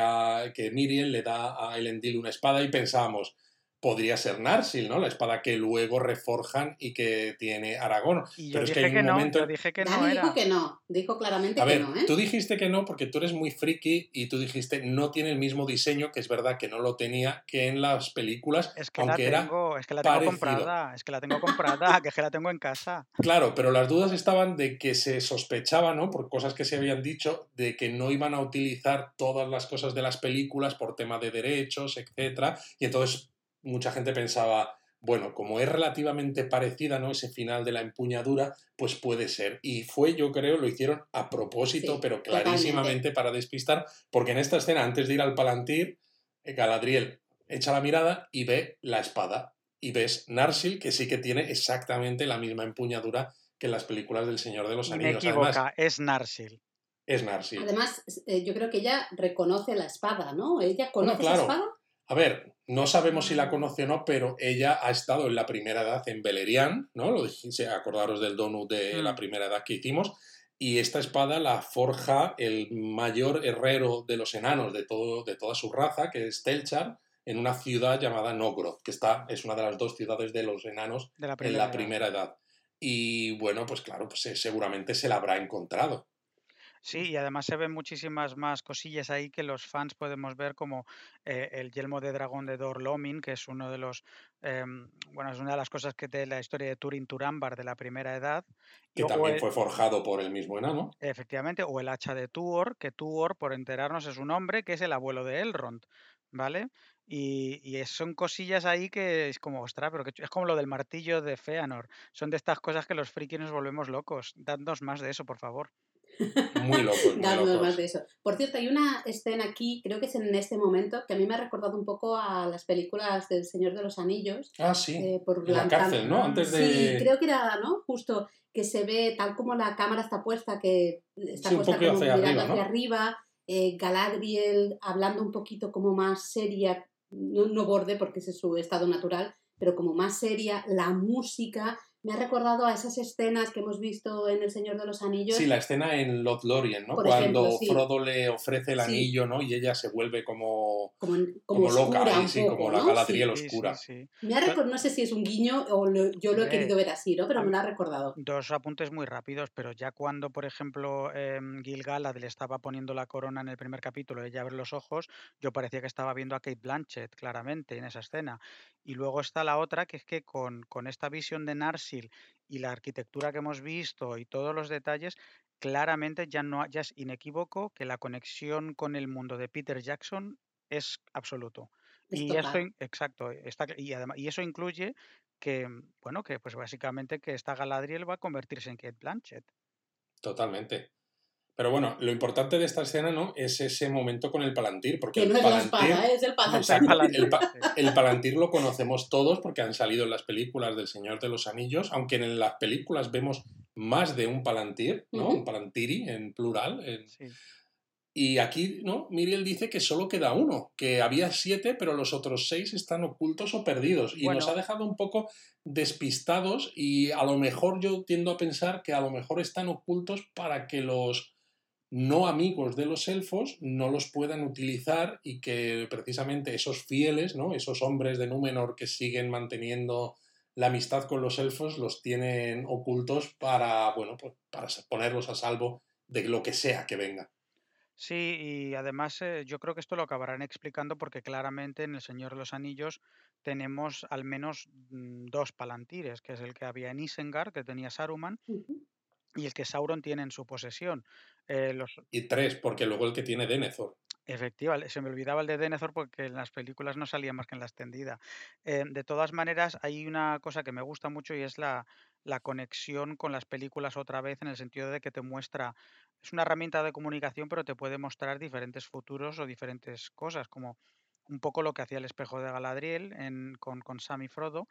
que Miriel le da a Elendil una espada y pensábamos, podría ser Narsil, ¿no? La espada que luego reforjan y que tiene Aragón. Y yo Pero es que dije hay que un no, momento... yo dije que no era. dijo que no, dijo claramente A que ver, no, ¿eh? tú dijiste que no porque tú eres muy friki y tú dijiste no tiene el mismo diseño, que es verdad que no lo tenía, que en las películas, Es que la era tengo, es que la tengo parecido. comprada, es que la tengo comprada, que es que la tengo en casa. Claro, pero las dudas estaban de que se sospechaba, ¿no? Por cosas que se habían dicho, de que no iban a utilizar todas las cosas de las películas por tema de derechos, etcétera. Y entonces mucha gente pensaba, bueno, como es relativamente parecida, ¿no? Ese final de la empuñadura, pues puede ser. Y fue, yo creo, lo hicieron a propósito, Sí, pero totalmente. clarísimamente para despistar, porque en esta escena, antes de ir al Palantir, eh, Galadriel echa la mirada y ve la espada. Y ves Narsil, que sí que tiene exactamente la misma empuñadura que en las películas del Señor de los me Anillos. Además, equivoca, es Narsil. es Narsil. Además, eh, yo creo que ella reconoce la espada, ¿no? ¿Ella Bueno, conoce claro. esa espada? A ver, no sabemos si la conoce o no, pero ella ha estado en la primera edad en Beleriand, ¿no? Lo acordaros del donut de Mm. la primera edad que hicimos. Y esta espada la forja el mayor herrero de los enanos de, todo, de toda su raza, que es Telchar, en una ciudad llamada Nogroth, que está, es una de las dos ciudades de los enanos De la en primera la edad. primera edad. Y bueno, pues claro, pues eh, seguramente se la habrá encontrado. Sí, y además se ven muchísimas más cosillas ahí que los fans podemos ver como eh, el yelmo de dragón de Dor Lomin, que es uno de los, em, bueno, es una de las cosas que de la historia de Turin Turambar de la primera edad. Y, Que o también el- fue forjado por el mismo enano. Efectivamente, o el hacha de Tuor, que Tuor, por enterarnos, es un hombre que es el abuelo de Elrond, ¿vale? Y, y son cosillas ahí que es como, ostras, pero que es como lo del martillo de Feanor. Son de estas cosas que los frikis nos volvemos locos. Dadnos más de eso, por favor. Muy locos, muy Dándonos locos. más de eso. Por cierto, hay una escena aquí, creo que es en este momento, que a mí me ha recordado un poco a las películas del Señor de los Anillos. Ah, sí. eh, por En la cárcel, ¿no? Antes de... Sí, creo que era, ¿no? Justo que se ve tal como la cámara está puesta, que está Sí, puesta como hacia mirando arriba, hacia ¿no? arriba, eh, Galadriel hablando un poquito como más seria, no, no borde porque ese es su estado natural, pero como más seria, la música, me ha recordado a esas escenas que hemos visto en El Señor de los Anillos. Sí, la escena en Lothlorien, ¿no? Por Cuando ejemplo, sí. Frodo le ofrece el Sí. anillo, ¿no? Y ella se vuelve como, como, como, como loca, un sí, poco, como la ¿no? Galadriel Sí, oscura. sí, sí. Me ha recor- no sé si es un guiño o lo- yo lo he querido ver así, ¿no? Pero a me lo ha recordado. Dos apuntes muy rápidos, pero ya cuando, por ejemplo, em, Gil-galad le estaba poniendo la corona en el primer capítulo, ella abre los ojos, yo parecía que estaba viendo a Kate Blanchett, claramente, en esa escena. Y luego está la otra, que es que con, con esta visión de Y la arquitectura que hemos visto y todos los detalles, claramente ya, no, ya es inequívoco que la conexión con el mundo de Peter Jackson es absoluto. Es Y total. exacto, está, cl- y, además, y eso incluye que, mm, bueno, que pues básicamente que esta Galadriel va a convertirse en Kate Blanchett. Totalmente. Pero bueno, lo importante de esta escena, ¿no? Es ese momento con el Palantir, porque Que el no es la Palantir... espada, es el palantir. El, pa- sí. el Palantir lo conocemos todos porque han salido en las películas del Señor de los Anillos, aunque en las películas vemos más de un Palantir, ¿no? Un Palantiri en plural. en- Sí. Y aquí, ¿no? Miriel dice que solo queda uno, que había siete, pero los otros seis están ocultos o perdidos. Y nos ha dejado un poco despistados y a lo mejor yo tiendo a pensar que a lo mejor están ocultos para que los no amigos de los elfos no los puedan utilizar y que precisamente esos fieles, ¿no? Esos hombres de Númenor que siguen manteniendo la amistad con los elfos los tienen ocultos para, bueno, pues para ponerlos a salvo de lo que sea que venga. Sí, y además eh, yo creo que esto lo acabarán explicando porque claramente en El Señor de los Anillos tenemos al menos mm, dos palantires, que es el que había en Isengard, que tenía Saruman, y el que Sauron tiene en su posesión. Eh, los, Y tres, porque luego el que tiene Denethor. Efectiva, se me olvidaba el de Denethor porque en las películas no salía más que en la extendida. Eh, de todas maneras, hay una cosa que me gusta mucho y es la, la conexión con las películas otra vez, en el sentido de que te muestra, es una herramienta de comunicación, pero te puede mostrar diferentes futuros o diferentes cosas, como un poco lo que hacía el espejo de Galadriel en- con, con Sam y Frodo,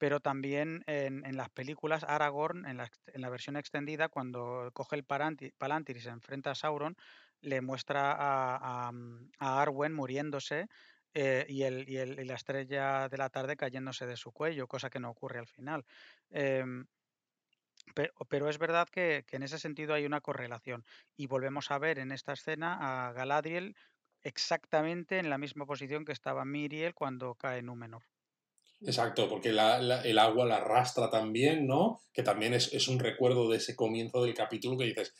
pero también en, las películas Aragorn, en la, versión extendida, cuando coge el Palantir, y se enfrenta a Sauron, le muestra a, mm, Arwen muriéndose eh, y, el, la estrella de la tarde cayéndose de su cuello, cosa que no ocurre al final. Em, pero, pero es verdad que, que en ese sentido hay una correlación. Y volvemos a ver en esta escena a Galadriel exactamente en la misma posición que estaba Miriel cuando cae Númenor. Exacto, porque la- la- el agua la arrastra también, ¿no? Que también es, es un recuerdo de ese comienzo del capítulo que dices,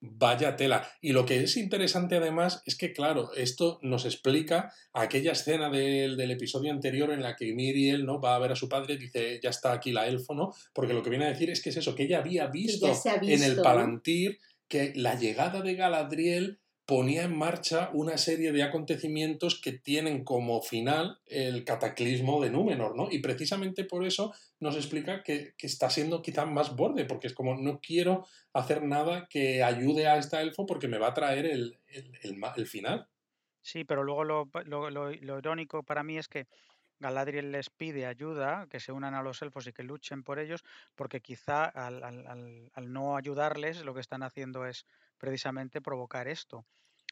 vaya tela. Y lo que es interesante además es que, claro, esto nos explica aquella escena del, del episodio anterior en la que Miriel, ¿no? Va a ver a su padre y dice, ya está aquí la elfo, ¿no? Porque lo que viene a decir es que es eso, que ella había visto, en el. Palantir que la llegada de Galadriel ponía en marcha una serie de acontecimientos que tienen como final el cataclismo de Númenor, ¿no? Y precisamente por eso nos explica que, que está siendo quizá más borde, porque es como no quiero hacer nada que ayude a esta elfo porque me va a traer el, el- el final. Sí, pero luego lo- lo- lo irónico para mí es que Galadriel les pide ayuda, que se unan a los elfos y que luchen por ellos, porque quizá al, al- al- al no ayudarles lo que están haciendo es precisamente provocar esto.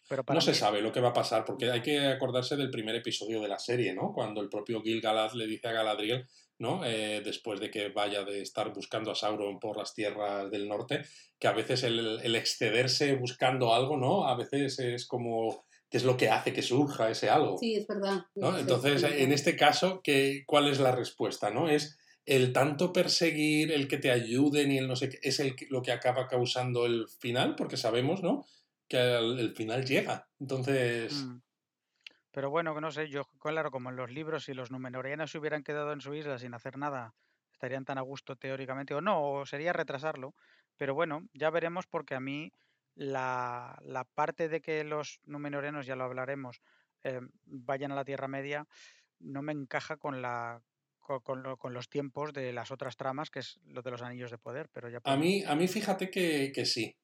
Pero para No se sabe lo que va a pasar, porque hay que acordarse del primer episodio de la serie, ¿no? Cuando el propio Gil-galad le dice a Galadriel, ¿no? Eh, después de que vaya de estar buscando a Sauron por las tierras del norte, que a veces el, el excederse buscando algo, ¿no? A veces es como es lo que hace que surja ese algo. Sí, es verdad. ¿no? Sí, Entonces, sí, en este caso, ¿qué, ¿cuál es la respuesta? ¿no? Es el tanto perseguir, el que te ayuden y el no sé qué, es el, lo que acaba causando el final, porque sabemos, ¿no? Que el, el final llega. Entonces, Mm. Pero bueno, que no sé, yo, claro, como en los libros, si los Númenóreanos se hubieran quedado en su isla sin hacer nada, estarían tan a gusto teóricamente, o no, o sería retrasarlo. Pero bueno, ya veremos porque a mí la, la parte de que los Númenóreanos, ya lo hablaremos, eh, vayan a la Tierra Media, no me encaja con la co- con, lo- con los tiempos de las otras tramas, que es lo de los anillos de poder, pero ya a mí, a mí fíjate que, que sí.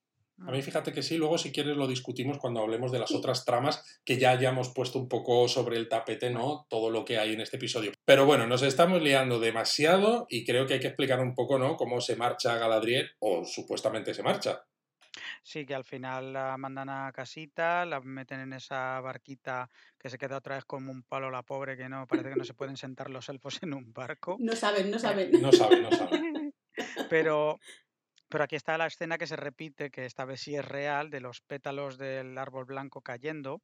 A mí Mm. fíjate que sí, luego si quieres lo discutimos cuando hablemos de las otras tramas que ya hayamos puesto un poco sobre el tapete, ¿no? Todo lo que hay en este episodio. Pero bueno, nos estamos liando demasiado y creo que hay que explicar un poco, ¿no? Cómo se marcha Galadriel, o supuestamente se marcha. Sí, que al final la mandan a casita, la meten en esa barquita que se queda otra vez como un palo la pobre, que no, parece que no se pueden sentar los elfos en un barco. No saben, no saben. No sabe, no sabe. (laughs) Pero, pero aquí está la escena que se repite, que esta vez sí es real, de los pétalos del árbol blanco cayendo.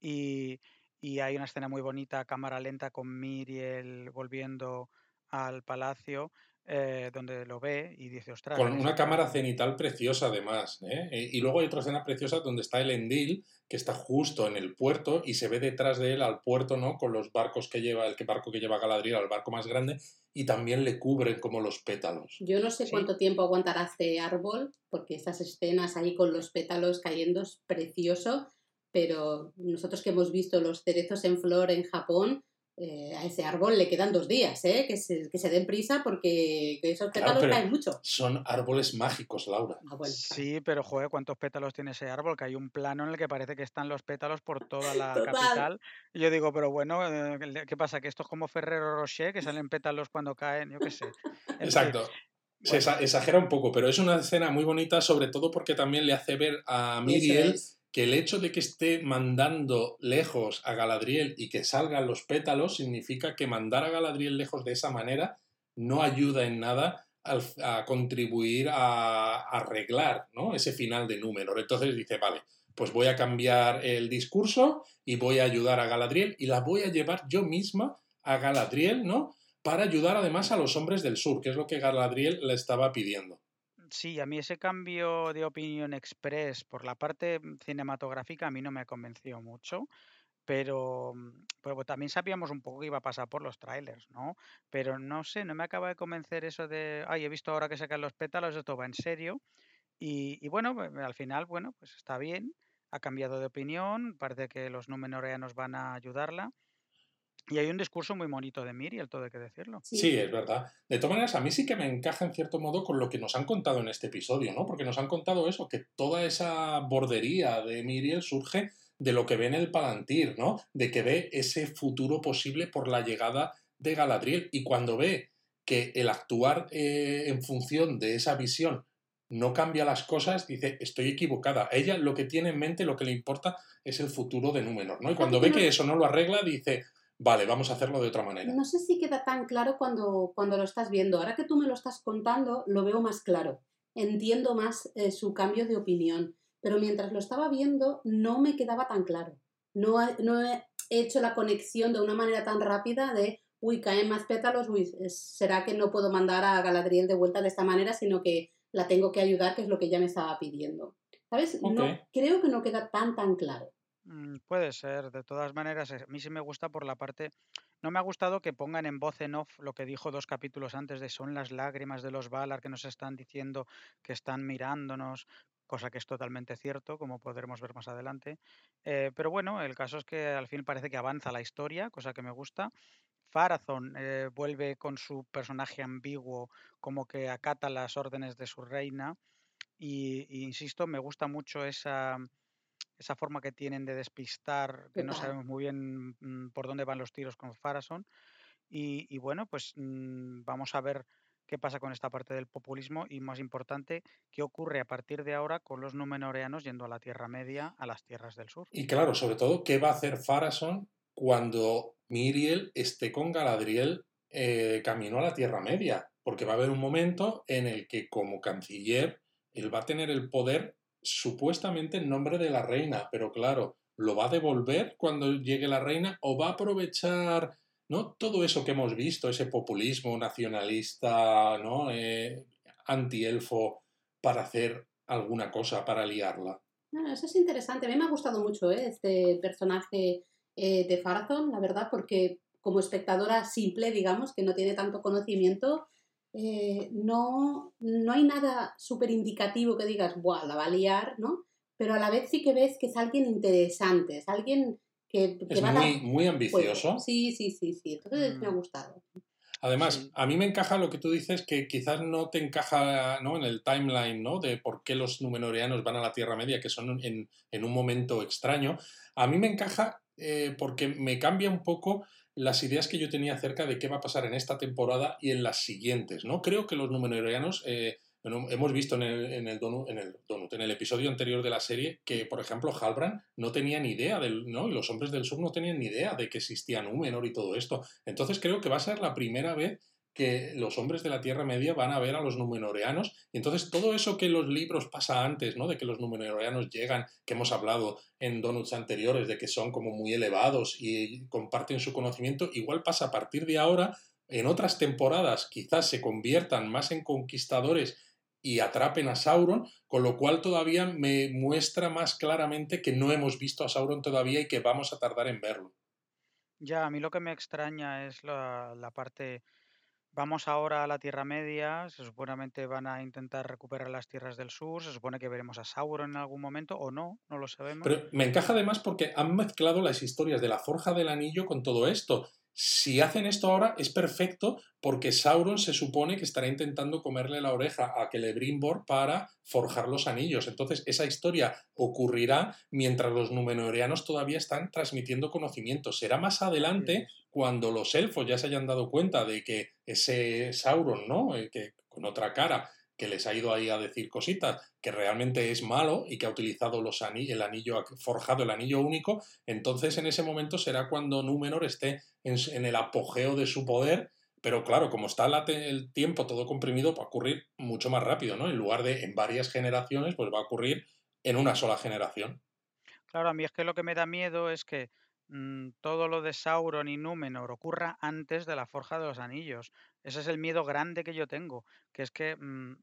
Y, y hay una escena muy bonita, cámara lenta, con Miriel volviendo al palacio, eh, donde lo ve y dice, ostras. Con una cámara cenital preciosa, además. ¿eh? Eh, Y luego hay otra escena preciosa donde está el Endil, que está justo en el puerto y se ve detrás de él al puerto, ¿no? Con los barcos que lleva, el barco que lleva Galadriel, al barco más grande, y también le cubren como los pétalos. Yo no sé Sí. cuánto tiempo aguantará este árbol, porque esas escenas ahí con los pétalos cayendo es precioso, pero nosotros que hemos visto los cerezos en flor en Japón, eh, a ese árbol le quedan dos días, ¿eh? que, se, que se den prisa porque que esos pétalos caen mucho. Son árboles mágicos, Laura. Ah, bueno. Sí, pero joder, ¿cuántos pétalos tiene ese árbol? Que hay un plano en el que parece que están los pétalos por toda la (laughs) Total. capital. Y yo digo, pero bueno, eh, ¿qué pasa? ¿Que esto es como Ferrero Rocher, que salen pétalos cuando caen? Yo qué sé. En fin, Exacto. Se bueno, exagera un poco, pero es una escena muy bonita, sobre todo porque también le hace ver a es. Que el hecho de que esté mandando lejos a Galadriel y que salgan los pétalos significa que mandar a Galadriel lejos de esa manera no ayuda en nada al- a contribuir a, a arreglar ¿no? ese final de Númenor. Entonces dice, vale, pues voy a cambiar el discurso y voy a ayudar a Galadriel y la voy a llevar yo misma a Galadriel, ¿no? Para ayudar además a los hombres del sur, que es lo que Galadriel le estaba pidiendo. Sí, a mí ese cambio de opinión express por la parte mm, cinematográfica a mí no me convenció mucho, pero, mm, pero también sabíamos un poco que iba a pasar por los trailers, ¿no? Pero no sé, no me acaba de convencer eso de, ay, he visto ahora que sacan los pétalos, esto va en serio. Y, y bueno, eh, al final, bueno, pues está bien, ha cambiado de opinión, parece que los númenoreanos van a ayudarla. Y hay un discurso muy bonito de Miriel, todo hay que decirlo. Sí. Sí, es verdad. De todas maneras, a mí sí que me encaja en cierto modo con lo que nos han contado en este episodio, ¿no? Porque nos han contado eso, que toda esa bordería de Miriel surge de lo que ve en el Palantir, ¿no? De que ve ese futuro posible por la llegada de Galadriel. Y cuando ve que el actuar eh, en función de esa visión no cambia las cosas, dice, estoy equivocada. A ella lo que tiene en mente, lo que le importa, es el futuro de Númenor, ¿no? Y cuando ve que eso no lo arregla, dice, vale, vamos a hacerlo de otra manera. No sé si queda tan claro cuando, cuando lo estás viendo. Ahora que tú me lo estás contando, lo veo más claro. Entiendo más eh, su cambio de opinión. Pero mientras lo estaba viendo, no me quedaba tan claro. No, no he hecho la conexión de una manera tan rápida de uy, caen más pétalos, uy, será que no puedo mandar a Galadriel de vuelta de esta manera, sino que la tengo que ayudar, que es lo que ella me estaba pidiendo. ¿Sabes? No, creo que no queda tan, tan claro. Mm, puede ser, de todas maneras, a mí sí me gusta por la parte, no me ha gustado que pongan en voz en off lo que dijo dos capítulos antes de son las lágrimas de los Valar que nos están diciendo que están mirándonos, cosa que es totalmente cierto, como podremos ver más adelante. Eh, pero bueno, el caso es que al fin parece que avanza la historia, cosa que me gusta. Farazón eh, vuelve con su personaje ambiguo, como que acata las órdenes de su reina. y insisto, me gusta mucho esa esa forma que tienen de despistar, que no sabemos muy bien mm, por dónde van los tiros con Farason. Y, bueno, pues mm, vamos a ver qué pasa con esta parte del populismo y más importante, qué ocurre a partir de ahora con los numenoreanos yendo a la Tierra Media, a las tierras del sur. Y claro, sobre todo, ¿qué va a hacer Farason cuando Miriel esté con Galadriel eh, camino a la Tierra Media? Porque va a haber un momento en el que como canciller él va a tener el poder supuestamente en nombre de la reina, pero claro, ¿lo va a devolver cuando llegue la reina o va a aprovechar ¿no? todo eso que hemos visto, ese populismo nacionalista, ¿no? Eh, anti-elfo, para hacer alguna cosa, para liarla? Eso es interesante. A mí me ha gustado mucho ¿eh? este personaje eh, de Farazón, la verdad, porque como espectadora simple, digamos, que no tiene tanto conocimiento, eh, no, no hay nada súper indicativo que digas, ¡buah, la va a liar! ¿no? Pero a la vez sí que ves que es alguien interesante, es alguien que, es muy, muy ambicioso. Sí, sí, sí, sí. Entonces me ha mm. gustado. Además, a mí me encaja lo que tú dices, que quizás no te encaja ¿no? en el timeline ¿no? de por qué los numenoreanos van a la Tierra Media, que son en, en un momento extraño. A mí me encaja eh, porque me cambia un poco las ideas que yo tenía acerca de qué va a pasar en esta temporada y en las siguientes. ¿no? Creo que los numenorianos, eh, hemos visto en el, donut, en, el en el episodio anterior de la serie, que, por ejemplo, Halbrand no tenía ni idea, del, ¿no? y los hombres del sur no tenían ni idea de que existía Númenor y todo esto. Entonces creo que va a ser la primera vez que los hombres de la Tierra Media van a ver a los numenoreanos. Y entonces todo eso que los libros pasa antes, ¿no? De que los numenoreanos llegan, que hemos hablado en donuts anteriores, de que son como muy elevados y comparten su conocimiento, igual pasa a partir de ahora. En otras temporadas quizás se conviertan más en conquistadores y atrapen a Sauron, con lo cual todavía me muestra más claramente que no hemos visto a Sauron todavía y que vamos a tardar en verlo. Ya, a mí lo que me extraña es la parte Vamos ahora a la Tierra Media, se supuestamente van a intentar recuperar las tierras del sur, se supone que veremos a Sauron en algún momento o no, no lo sabemos. Pero me encaja además porque han mezclado las historias de la Forja del Anillo con todo esto. Si hacen esto ahora es perfecto porque Sauron se supone que estará intentando comerle la oreja a Celebrimbor para forjar los anillos. Entonces esa historia ocurrirá mientras los Númenóreanos todavía están transmitiendo conocimiento. Será más adelante cuando los elfos ya se hayan dado cuenta de que ese Sauron, ¿no? Eh, que con otra cara que les ha ido ahí a decir cositas, que realmente es malo y que ha utilizado los el anillo, forjado el anillo único, entonces en ese momento será cuando Númenor esté en, el apogeo de su poder, pero claro, como está el tiempo todo comprimido, va a ocurrir mucho más rápido, ¿no? En lugar de en varias generaciones, pues va a ocurrir en una sola generación. Claro, a mí es que lo que me da miedo es que mm, todo lo de Sauron y Númenor ocurra antes de la forja de los anillos. Ese es el miedo grande que yo tengo, que es que mm,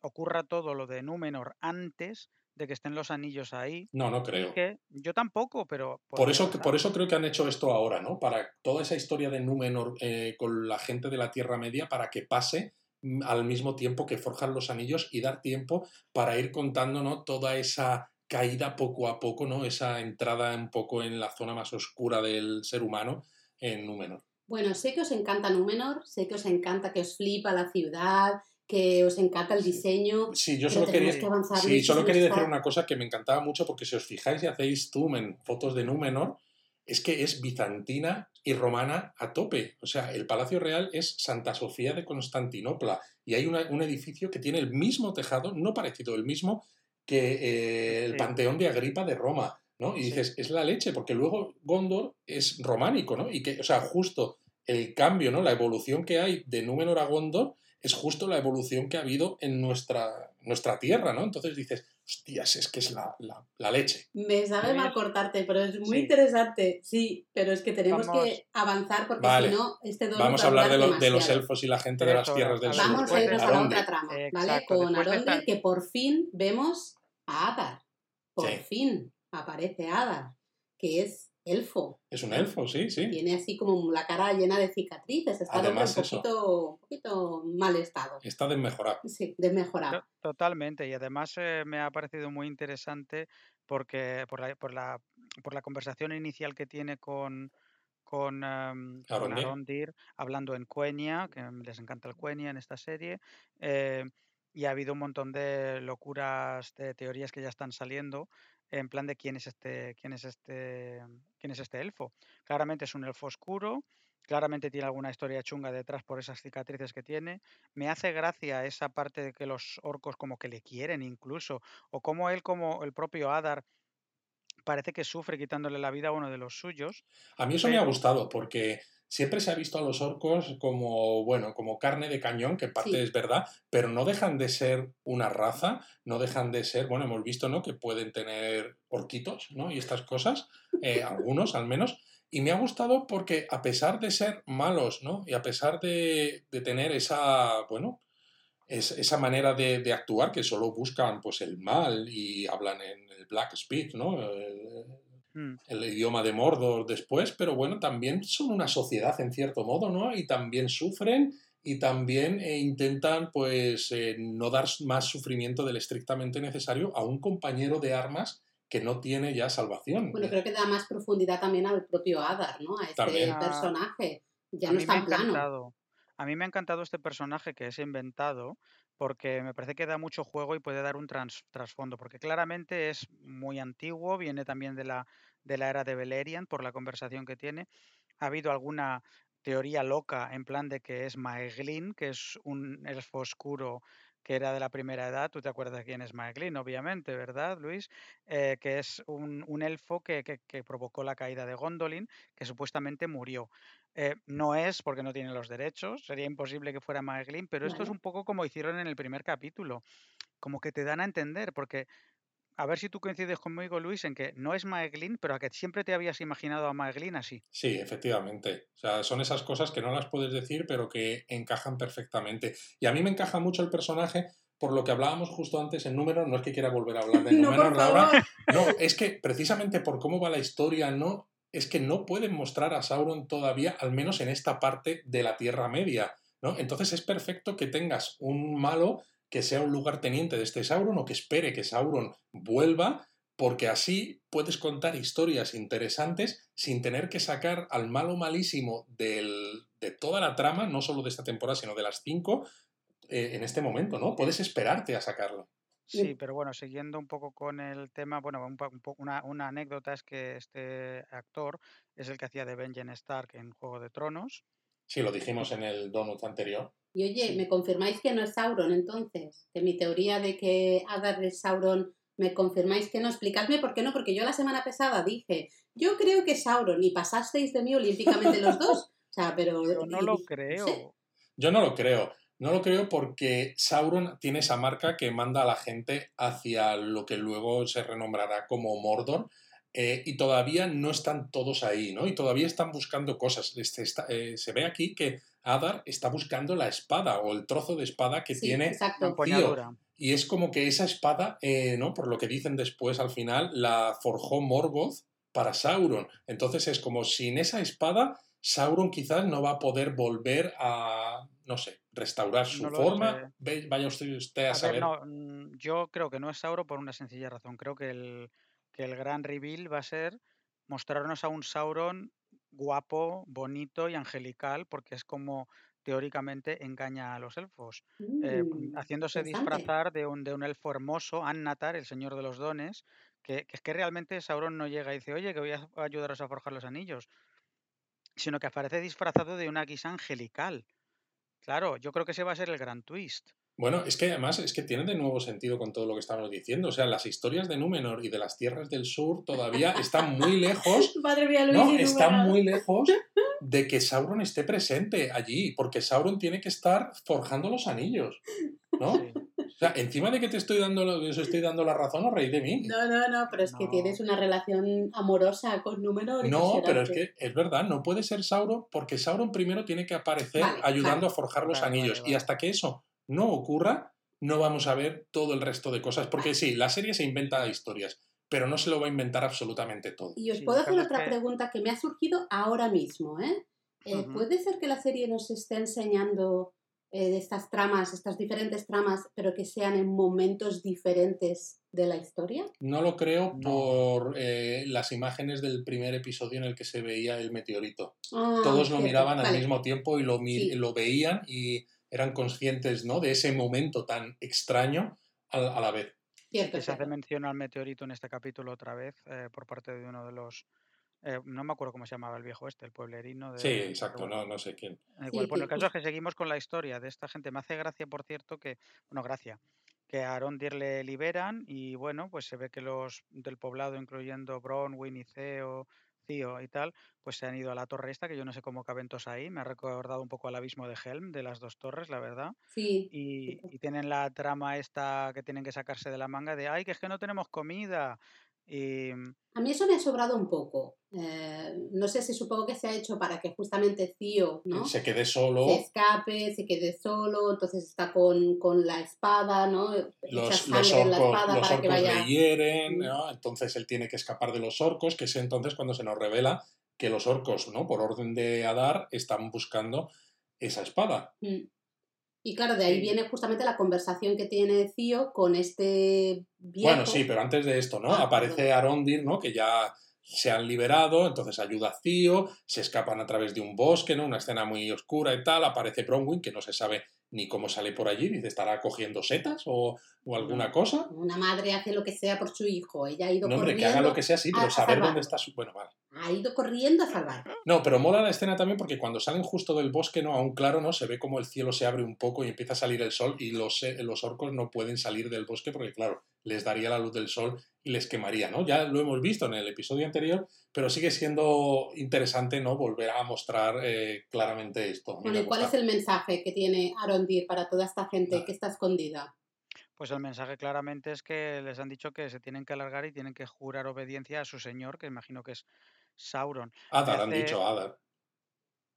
ocurra todo lo de Númenor antes de que estén los anillos ahí. No, no creo. yo tampoco, pero... Por, eso, por eso creo que han hecho esto ahora, ¿no? Para toda esa historia de Númenor eh, con la gente de la Tierra Media, para que pase mm, al mismo tiempo que forjan los anillos y dar tiempo para ir contando, ¿no? Toda esa caída poco a poco, ¿no? Esa entrada un poco en la zona más oscura del ser humano en Númenor. Bueno, sé que os encanta Númenor, sé que os encanta que os flipa la ciudad, que os encanta el diseño. Sí, yo solo quería, sí, solo quería decir una cosa que me encantaba mucho, porque si os fijáis y hacéis zoom en fotos de Númenor, es que es bizantina y romana a tope. O sea, el Palacio Real es Santa Sofía de Constantinopla y hay un edificio que tiene el mismo tejado, no parecido, el mismo que eh, el Panteón de Agripa de Roma. ¿no? Y dices, es la leche, porque luego Gondor es románico, ¿no? Y que, o sea, justo el cambio, ¿no? La evolución que hay de Númenor a Gondor es justo la evolución que ha habido en nuestra, nuestra tierra, ¿no? Entonces dices, hostias, es que es la, leche. Me sabe mal cortarte, pero es muy interesante, sí, pero es que tenemos que avanzar porque si no, este Vamos a hablar de, los elfos y la gente de las tierras del sur. Vamos a irnos a la otra trama, ¿vale? Con Aronde, que por fin vemos a Adar. Por fin aparece Adar, que es elfo. Es un elfo, sí, sí. Tiene así como la cara llena de cicatrices. Está un, poquito, un poquito mal estado. Está desmejorado. Sí, desmejorado. Totalmente. Y además eh, me ha parecido muy interesante porque por la, por la, por la conversación inicial que tiene con, con, um, Arondir, hablando en Cuenia, que les encanta el Cuenia en esta serie. Eh, y ha habido un montón de locuras, de teorías que ya están saliendo en plan de quién es este, quién es este, quién es este elfo. Claramente es un elfo oscuro, claramente tiene alguna historia chunga detrás por esas cicatrices que tiene. Me hace gracia esa parte de que los orcos como que le quieren incluso, o como él, como el propio Adar, parece que sufre quitándole la vida a uno de los suyos. A mí eso me ha gustado porque siempre se ha visto a los orcos como, bueno, como carne de cañón, que parte es verdad, pero no dejan de ser una raza, no dejan de ser, bueno, hemos visto, ¿no? Que pueden tener orquitos, ¿no? Y estas cosas, eh, (laughs) algunos al menos. Y me ha gustado porque a pesar de ser malos, ¿no? Y a pesar de, tener esa, bueno, esa manera de, actuar que solo buscan pues el mal y hablan en el black speech, ¿no? Mm. el idioma de Mordor después, pero bueno, también son una sociedad en cierto modo, ¿no? Y también sufren y también eh, intentan, pues, eh, no dar más sufrimiento del estrictamente necesario a un compañero de armas que no tiene ya salvación. Bueno, creo que da más profundidad también al propio Adar, ¿no? A este personaje. Ya no está en plano. A mí me ha encantado este personaje que es inventado porque me parece que da mucho juego y puede dar un trasfondo, porque claramente es muy antiguo, viene también de la, de la era de Beleriand por la conversación que tiene. Ha habido alguna teoría loca en plan de que es Maeglin, que es un elfo oscuro que era de la primera edad, tú te acuerdas quién es Maeglin, obviamente, ¿verdad, Luis? Eh, que es un, elfo que, que, provocó la caída de Gondolin, que supuestamente murió. Eh, no es porque no tiene los derechos, sería imposible que fuera Maeglin, pero esto es un poco como hicieron en el primer capítulo, como que te dan a entender, porque a ver si tú coincides conmigo, Luis, en que no es Maeglin, pero a que siempre te habías imaginado a Maeglin así. Sí, efectivamente. O sea, son esas cosas que no las puedes decir, pero que encajan perfectamente. Y a mí me encaja mucho el personaje por lo que hablábamos justo antes en números, no es que quiera volver a hablar de (laughs) números, no, es que precisamente por cómo va la historia, no es que no pueden mostrar a Sauron todavía, al menos en esta parte de la Tierra Media, ¿no? Entonces es perfecto que tengas un malo que sea un lugarteniente de este Sauron o que espere que Sauron vuelva, porque así puedes contar historias interesantes sin tener que sacar al malo malísimo de toda la trama, no solo de esta temporada, sino de las cinco, eh, en este momento, ¿no? Puedes esperarte a sacarlo. Sí, pero bueno, siguiendo un poco con el tema, bueno, un, una, una, anécdota es que este actor es el que hacía de Benjen Stark en Juego de Tronos. Sí, lo dijimos en el donut anterior. Y oye, ¿me confirmáis que no es Sauron entonces? De mi teoría de que Adar es Sauron, ¿me confirmáis que no? Explicadme por qué no, porque yo la semana pasada dije, yo creo que es Sauron y pasasteis de mí olímpicamente los dos. (laughs) O sea, pero... Yo no lo creo. Yo no lo creo. No lo creo porque Sauron tiene esa marca que manda a la gente hacia lo que luego se renombrará como Mordor. Eh, y todavía no están todos ahí, ¿no? Y todavía están buscando cosas. Este, eh, se ve aquí que Adar está buscando la espada o el trozo de espada que tiene Tío. Y es como que esa espada, eh, ¿no? Por lo que dicen después al final, la forjó Morgoth para Sauron. Entonces es como sin esa espada, Sauron quizás no va a poder volver a, no sé, restaurar su forma. Vaya usted, a, saber. Mm, yo creo que no es Sauron por una sencilla razón. Creo que el, que el gran reveal va a ser mostrarnos a un Sauron guapo, bonito y angelical, porque es como teóricamente engaña a los elfos, eh, mm, haciéndose disfrazar de un, de un elfo hermoso, Annatar, el señor de los dones, que, que, es que realmente Sauron no llega y dice, oye, que voy a ayudaros a forjar los anillos, sino que aparece disfrazado de una guisa angelical. Claro, yo creo que ese va a ser el gran twist. Bueno, es que además es que tiene de nuevo sentido con todo lo que estamos diciendo. O sea, las historias de Númenor y de las tierras del sur todavía están muy lejos. (laughs) Madre mía, Luis, no, están muy lejos (laughs) de que Sauron esté presente allí, porque Sauron tiene que estar forjando los anillos, ¿no? Sea, encima de que te estoy dando, os estoy dando la razón, os reís de mí. No, no, no, pero es que tienes una relación amorosa con Númenor. No, pero es que es verdad, no puede ser Sauron porque Sauron primero tiene que aparecer Vale, ayudando vale. a forjar los Vale, anillos vale, y hasta que eso no ocurra, no vamos a ver todo el resto de cosas. Porque sí, la serie se inventa historias, pero no se lo va a inventar absolutamente todo. Y os Sí, puedo hacer otra que- pregunta que me ha surgido ahora mismo, ¿eh? Eh. ¿Puede ser que la serie nos esté enseñando eh, de estas tramas, estas diferentes tramas, pero que sean en momentos diferentes de la historia? No lo creo No. por eh, las imágenes del primer episodio en el que se veía el meteorito. Ah, Todos lo cierto, miraban al vale. mismo tiempo y lo, Sí. lo veían y eran conscientes ¿no? de ese momento tan extraño a, a la vez. Cierto, que se hace mención al meteorito en este capítulo otra vez eh, por parte de uno de los... eh, no me acuerdo cómo se llamaba el viejo este, el pueblerino. De, Sí, exacto, no, no sé quién. igual. Bueno, el caso es que seguimos con la historia de esta gente. Me hace gracia, por cierto, que... Bueno, gracia. Que a Arondir le liberan y bueno, pues se ve que los del poblado, incluyendo Bronwyn y Ceo, Cío y tal, pues se han ido a la torre esta, que yo no sé cómo caben todos ahí. Me ha recordado un poco al abismo de Helm, de las dos torres, la verdad. Sí, Y, y tienen la trama esta que tienen que sacarse de la manga de, ay, que es que no tenemos comida. Mm, A mí eso me ha sobrado un poco. Eh, no sé si supongo que se ha hecho para que justamente Cío, ¿no? Se quede solo, se escape, se quede solo, entonces está con, con la espada, ¿no? Echa los, los orcos, los para que orcos vaya. le hieren, Mm. ¿no? entonces él tiene que escapar de los orcos, que es entonces cuando se nos revela que los orcos, ¿no? por orden de Adar, están buscando esa espada. Mm. Y claro, de ahí Sí. viene justamente la conversación que tiene Cío con este viejo. Bueno, sí, pero antes de esto, ¿no? Ah, Aparece Arondir, ¿no? Que ya se han liberado, entonces ayuda a Cío, se escapan a través de un bosque, ¿no? Una escena muy oscura y tal, aparece Bronwyn, que no se sabe ni cómo sale por allí, dice, ¿estará cogiendo setas o, o alguna cosa? Una madre hace lo que sea por su hijo. Ella ha ido No, hombre, corriendo. que haga lo que sea, sí, pero a saber dónde está su... Bueno, vale. Ha ido corriendo a salvar. No, pero mola la escena también porque cuando salen justo del bosque, ¿no? Aún claro, ¿no? Se ve como el cielo se abre un poco y empieza a salir el sol y los, eh, los orcos no pueden salir del bosque porque, claro, les daría la luz del sol y les quemaría, ¿no? Ya lo hemos visto en el episodio anterior, pero sigue siendo interesante, ¿no? Volver a mostrar eh, claramente esto. Bueno, me ¿y cuál es el mensaje que tiene Para toda esta gente que está escondida? pues el mensaje claramente es que les han dicho que se tienen que alargar y tienen que jurar obediencia a su señor, que imagino que es Sauron. Adar, han dicho Adar.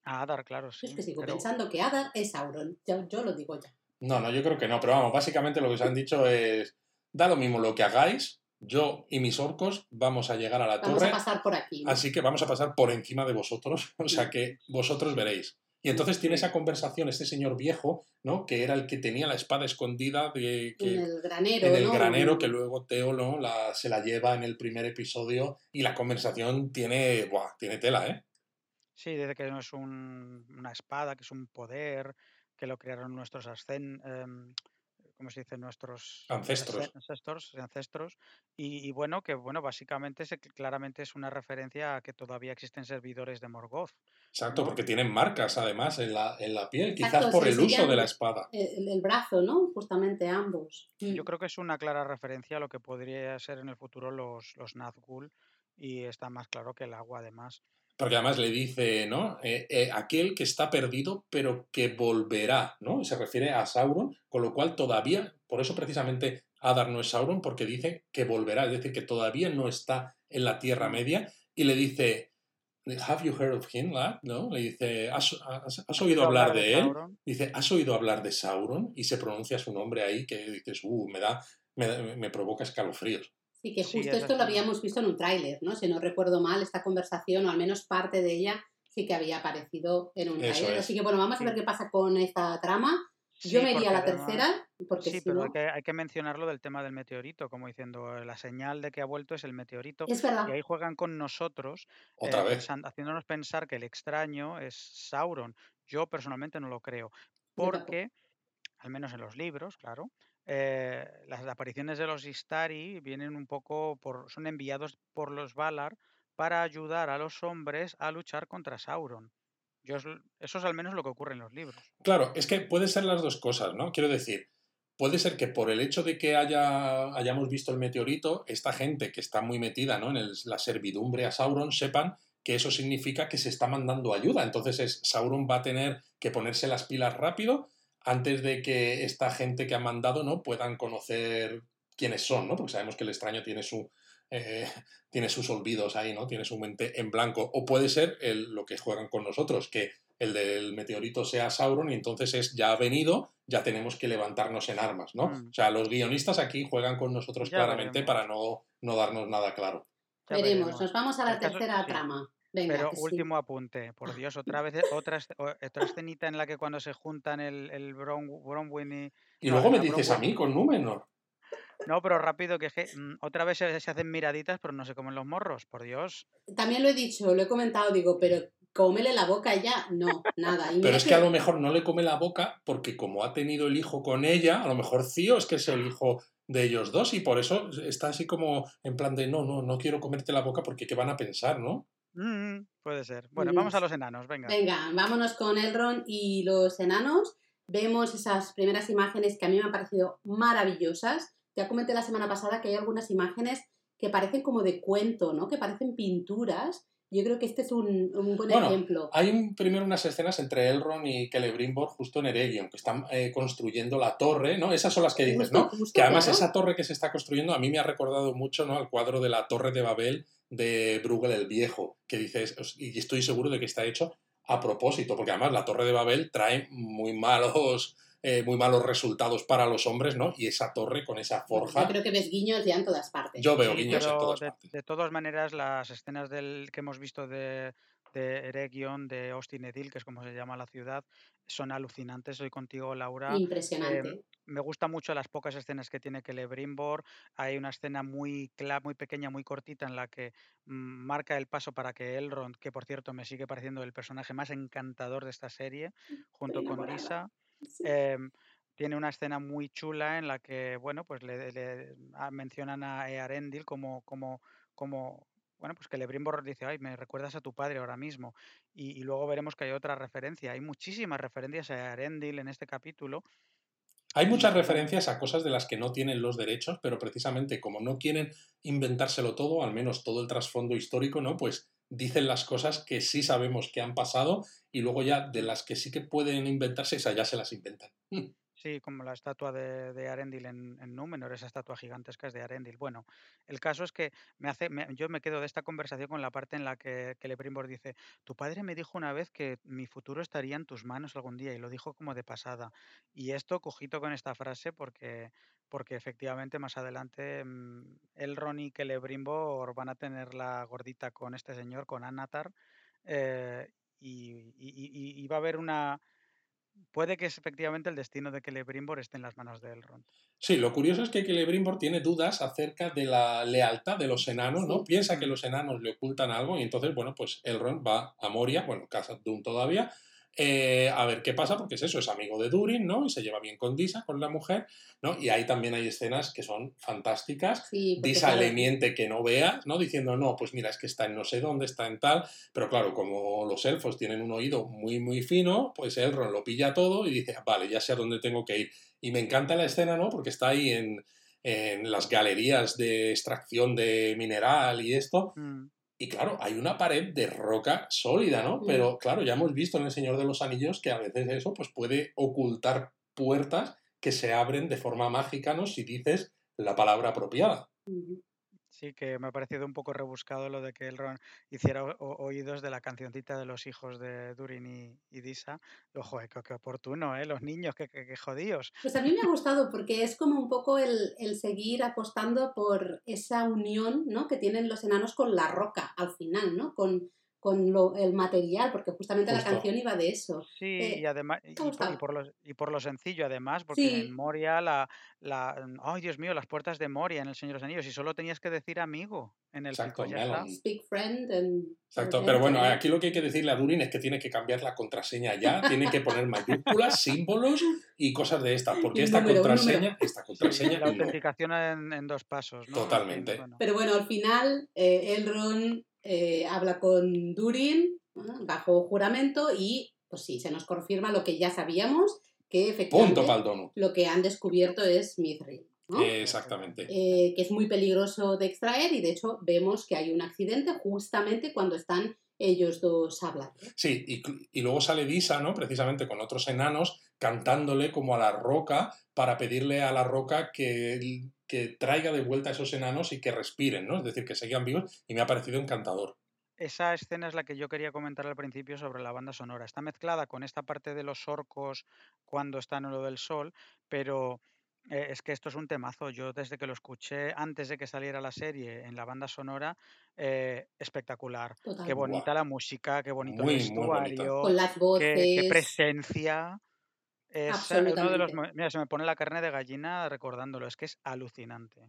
A Adar, claro, sí. es que sigo pero- pensando que Adar es Sauron. Yo, yo lo digo ya. No, no, yo creo que no, pero vamos, básicamente lo que se han dicho es, da lo mismo lo que hagáis, yo y mis orcos vamos a llegar a la Vamos torre a pasar por aquí. ¿no? Así que vamos a pasar por encima de vosotros, (laughs) o sea que vosotros veréis. Y entonces tiene esa conversación este señor viejo, ¿no? Que era el que tenía la espada escondida de, que, en el granero. en el ¿no? granero, que luego Teo ¿no? la, se la lleva en el primer episodio y la conversación tiene, buah, tiene tela, ¿eh? Sí, dice que no es un- una espada, que es un poder, que lo crearon nuestros ascen, em, ¿cómo se dice? Nuestros Ancestros. ancestros, ancestros. Y, y bueno, que bueno, básicamente se- claramente es una referencia a que todavía existen servidores de Morgoth. Exacto, ¿no? porque tienen marcas además en la, en la piel, quizás por el uso de la espada. El, el brazo, ¿no? Justamente ambos. Mm. Yo creo que es una clara referencia a lo que podría ser en el futuro los, los Nazgûl y está más claro que el agua además. Porque además le dice, ¿no? Eh, eh, aquel que está perdido, pero que volverá, ¿no? Y se refiere a Sauron, con lo cual todavía, por eso precisamente Adar no es Sauron, porque dice que volverá, es decir, que todavía no está en la Tierra Media, y le dice, ¿Have you heard of him, lad? ¿No? Le dice, ¿has, has- has oído hablar de él? Sauron? Dice, ¿has oído hablar de Sauron? Y se pronuncia su nombre ahí, que dices, uh, me da, me, me provoca escalofríos. Sí, que justo es esto lo habíamos visto en un tráiler, ¿no? Si no recuerdo mal, esta conversación, o al menos parte de ella, sí que había aparecido en un tráiler. Así que bueno, vamos a ver qué pasa con esta trama. Yo Sí, me iría a la además- tercera, porque Sí, si pero no... hay que, hay que mencionar lo del tema del meteorito, como diciendo, la señal de que ha vuelto es el meteorito. Es verdad. Y ahí juegan con nosotros, Otra eh, vez. haciéndonos pensar que el extraño es Sauron. Yo personalmente no lo creo, porque, al menos en los libros, claro, eh, las apariciones de los Istari vienen un poco por, son enviados por los Valar para ayudar a los hombres a luchar contra Sauron. Eso es al menos lo que ocurre en los libros. Claro, es que puede ser las dos cosas, ¿no? Quiero decir, puede ser que por el hecho de que haya, hayamos visto el meteorito, esta gente que está muy metida ¿no? en la servidumbre a Sauron sepan que eso significa que se está mandando ayuda. Entonces es, Sauron va a tener que ponerse las pilas rápido, antes de que esta gente que han mandado ¿no? puedan conocer quiénes son, ¿no? Porque sabemos que el extraño tiene su, eh, (laughs) tiene sus olvidos ahí, ¿no? Tiene su mente en blanco. O puede ser el, lo que juegan con nosotros, que el del meteorito sea Sauron y entonces es ya ha venido, ya tenemos que levantarnos en armas, ¿no? Mm. O sea, los guionistas aquí juegan con nosotros Ya claramente veremos. para no, no darnos nada claro. Ya Veremos, nos vamos a la tercera sí. trama. Venga, Pero que sí. último apunte, por Dios, otra vez otra, esce- o- otra escenita en la que cuando se juntan el, el Bron, Bronwyn y... Y luego me dices a mí con Númenor. No, pero rápido, que, es que mm, otra vez se, se hacen miraditas, pero no se comen los morros, por Dios. También lo he dicho, lo he comentado, digo, pero cómele la boca ya. No, nada. Y Pero es que a lo mejor no le come la boca porque como ha tenido el hijo con ella, a lo mejor Cío es que es el hijo de ellos dos y por eso está así como en plan de no, no, no quiero comerte la boca porque qué van a pensar, ¿no? Mm, puede ser. Bueno, Mm. vamos a los enanos, venga. Venga, vámonos con Elrond y los enanos. Vemos esas primeras imágenes que a mí me han parecido maravillosas. Ya comenté la semana pasada que hay algunas imágenes que parecen como de cuento, ¿no? Que parecen pinturas. Yo creo que este es un, un buen Bueno, ejemplo. Hay un- primero unas escenas entre Elrond y Celebrimbor justo en Eregion, que están eh, construyendo la torre, ¿no? Esas son las que dices, Justo, ¿no? justo, Que además claro. esa torre que se está construyendo a mí me ha recordado mucho, ¿no? Al cuadro de la Torre de Babel de Bruegel el Viejo, que dices, y estoy seguro de que está hecho a propósito, porque además la Torre de Babel trae muy malos, eh, muy malos resultados para los hombres, ¿no? Y esa torre con esa forja, Yo creo que ves guiños ya en todas partes. yo veo Sí, guiños en todas de, partes. de todas maneras, las escenas del, que hemos visto de, de Eregion, de Austin Edil, que es como se llama la ciudad, son alucinantes. Soy contigo, Laura. Impresionante. me gustan mucho las pocas escenas que tiene Celebrimbor. Hay una escena muy, cla- muy pequeña, muy cortita, en la que mm, marca el paso para que Elrond, que por cierto me sigue pareciendo el personaje más encantador de esta serie, junto con Sí. em, tiene una escena muy chula en la que, bueno, pues le, le- ah, mencionan a Earendil como, como, como, bueno, pues que Celebrimbor dice, ay, me recuerdas a tu padre ahora mismo. Y, y luego veremos que hay otra referencia. Hay muchísimas referencias a Earendil en este capítulo. Hay muchas referencias a cosas de las que no tienen los derechos, pero precisamente como no quieren inventárselo todo, al menos todo el trasfondo histórico, ¿no? Pues dicen las cosas que sí sabemos que han pasado y luego ya de las que sí que pueden inventarse, esas ya se las inventan. (laughs) Sí, como la estatua de, de Arendil en, en Númenor, esa estatua gigantesca es de Arendil. Bueno, el caso es que me hace, yo me quedo de esta conversación con la parte en la que, que dice, tu padre me dijo una vez que mi futuro estaría en tus manos algún día y lo dijo como de pasada. Y esto, cojito con esta frase porque, porque efectivamente más adelante mm, Elrond y Celebrimbor van a tener la gordita con este señor, con Anatar, eh, y, y- y- y va a haber una... Puede que es efectivamente el destino de Celebrimbor esté en las manos de Elrond. Sí, lo curioso es que Celebrimbor tiene dudas acerca de la lealtad de los enanos, ¿no? Piensa que Mm. los enanos le ocultan algo y entonces, bueno, pues Elrond va a Moria, bueno, casa Doom todavía, eh, a ver qué pasa, porque es eso, es amigo de Durin, ¿no? Y se lleva bien con Disa, con la mujer, ¿no? Y ahí también hay escenas que son fantásticas. Sí, Disa claro, le miente que no veas, ¿no? Diciendo, no, pues mira, es que está en no sé dónde, está en tal. Pero claro, como los elfos tienen un oído muy, muy fino, pues Elrond lo pilla todo y dice, vale, ya sé a dónde tengo que ir. Y me encanta la escena, ¿no? Porque está ahí en, en las galerías de extracción de mineral y esto. Mm, Y claro, hay una pared de roca sólida, ¿no? Pero claro, ya hemos visto en El Señor de los Anillos que a veces eso pues, puede ocultar puertas que se abren de forma mágica, ¿no? Si dices la palabra apropiada. Sí, que me ha parecido un poco rebuscado lo de que Elrond hiciera oídos de la cancioncita de los hijos de Durin y, y Disa. Ojo, qué, qué oportuno, ¿eh? Los niños, qué, qué- qué jodidos. Pues a mí me ha gustado porque es como un poco el, el seguir apostando por esa unión ¿no? que tienen los enanos con la roca al final, ¿no? Con, con lo, el material, porque justamente la Justo. canción iba de eso. Sí, Eh, y además, y, y por, lo, y por lo sencillo además, porque Sí. en Moria, la, la, ay Dios mío, las puertas de Moria en El Señor de los Anillos, y solo tenías que decir amigo en el Exacto, pico, ya. Speak friend and... Exacto, pero bueno, aquí lo que hay que decirle a Durin es que tiene que cambiar la contraseña ya, tiene que poner mayúsculas, símbolos y cosas de estas, porque esta número, contraseña, esta Sí, contraseña la no. autenticación en, en dos pasos, ¿no? Totalmente. bueno. Pero bueno, al final eh, Elrond eh, habla con Durin bajo juramento y pues sí, se nos confirma lo que ya sabíamos, que efectivamente Punto lo que han descubierto es Mithril, ¿no? Exactamente. Eh, que es muy peligroso de extraer y de hecho vemos que hay un accidente justamente cuando están ellos dos hablan. Sí, y, y, luego sale Disa, ¿no? Precisamente con otros enanos, cantándole como a la roca para pedirle a la roca que, que traiga de vuelta a esos enanos y que respiren, ¿no? Es decir, que sigan vivos y me ha parecido encantador. Esa escena es la que yo quería comentar al principio sobre la banda sonora. Está mezclada con esta parte de los orcos cuando están en lo del sol, pero eh, es que esto es un temazo. Yo desde que lo escuché antes de que saliera la serie en la banda sonora, eh, espectacular. Qué bonita la música, qué bonito el vestuario, Con las voces. qué presencia. Es uno de los. Mira, se me pone la carne de gallina recordándolo, es que es alucinante.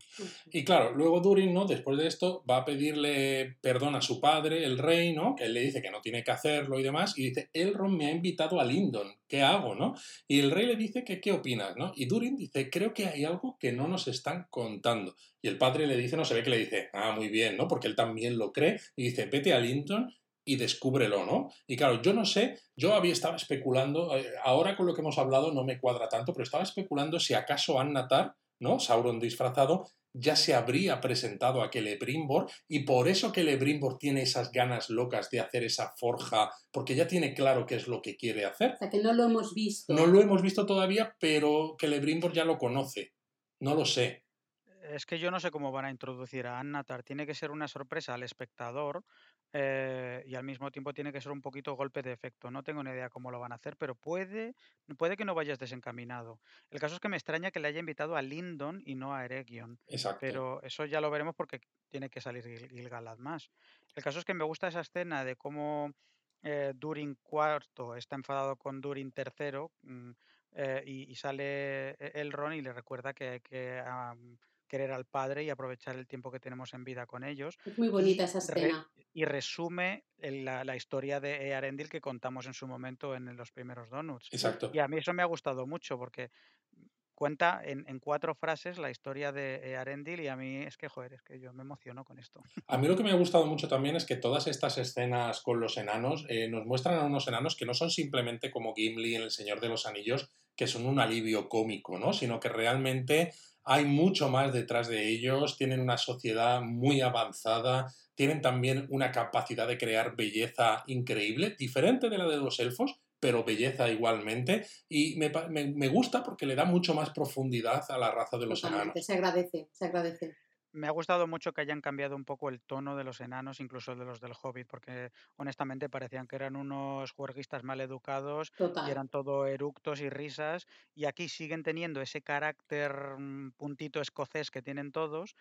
Y claro, luego Durin, ¿no? Después de esto, va a pedirle perdón a su padre, el rey, ¿no? Que él le dice que no tiene que hacerlo y demás, y dice, Elrond me ha invitado a Lindon, ¿qué hago, no? Y el rey le dice que qué opinas, ¿no? Y Durin dice, creo que hay algo que no nos están contando. Y el padre le dice, no se ve que le dice, ah, muy bien, ¿no? Porque él también lo cree, y dice, vete a Lindon y descúbrelo, ¿no? Y claro, yo no sé, yo había estado especulando, eh, ahora con lo que hemos hablado no me cuadra tanto, pero estaba especulando si acaso Annatar, ¿no? Sauron disfrazado, ya se habría presentado a Celebrimbor y por eso Celebrimbor tiene esas ganas locas de hacer esa forja, porque ya tiene claro qué es lo que quiere hacer. O sea, que no lo hemos visto. No lo hemos visto todavía, pero Celebrimbor ya lo conoce. No lo sé. Es que yo no sé cómo van a introducir a Annatar. Tiene que ser una sorpresa al espectador eh, y al mismo tiempo tiene que ser un poquito golpe de efecto. No tengo ni idea cómo lo van a hacer, pero puede, puede que no vayas desencaminado. El caso es que me extraña que le haya invitado a Lindon y no a Eregion. Exacto. Pero eso ya lo veremos porque tiene que salir Gil-galad más. El caso es que me gusta esa escena de cómo eh, Durin IV está enfadado con Durin III mm, eh, y, sale e-, Elrond y le recuerda que hay que querer al padre y aprovechar el tiempo que tenemos en vida con ellos. Es muy bonita esa escena. y resume la, historia de Earendil que contamos en su momento en los primeros Donuts. Exacto. Y a mí eso me ha gustado mucho porque cuenta en, cuatro frases la historia de Arendil y a mí es que, joder, es que yo me emociono con esto. A mí lo que me ha gustado mucho también es que todas estas escenas con los enanos eh, nos muestran a unos enanos que no son simplemente como Gimli en El Señor de los Anillos, que son un alivio cómico, ¿no? Sino que realmente hay mucho más detrás de ellos, tienen una sociedad muy avanzada, tienen también una capacidad de crear belleza increíble, diferente de la de los elfos, pero belleza igualmente. Y me, gusta porque le da mucho más profundidad a la raza de los enanos. Se agradece, se agradece. Me ha gustado mucho que hayan cambiado un poco el tono de los enanos, incluso de los del Hobbit, porque honestamente parecían que eran unos juerguistas mal educados y eran todo eructos y risas. Y aquí siguen teniendo ese carácter mm, puntito escocés que tienen todos,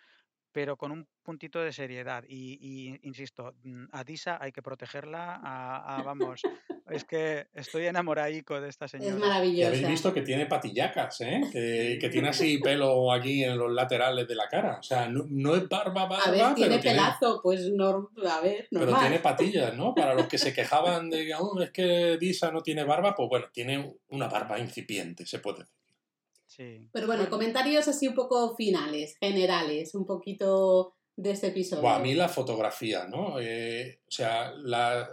pero con un puntito de seriedad. Y, insisto, mm, a Disa hay que protegerla. A, vamos, es (laughs) que estoy enamoradico de esta señora. Es maravillosa. habéis visto que tiene patillacas, ¿eh? que, tiene así (laughs) pelo aquí en los laterales de la cara. O sea, no, es barba, barba. A ver, tiene pelazo, pues no, a ver, normal. Pero tiene patillas, ¿no? Para los que se (laughs) quejaban de, oh, es que Disa no tiene barba, pues bueno, tiene una barba incipiente, se puede decir. Pero bueno, comentarios así un poco finales, generales, un poquito de este episodio. a mí la fotografía, ¿no? Eh, o sea, la,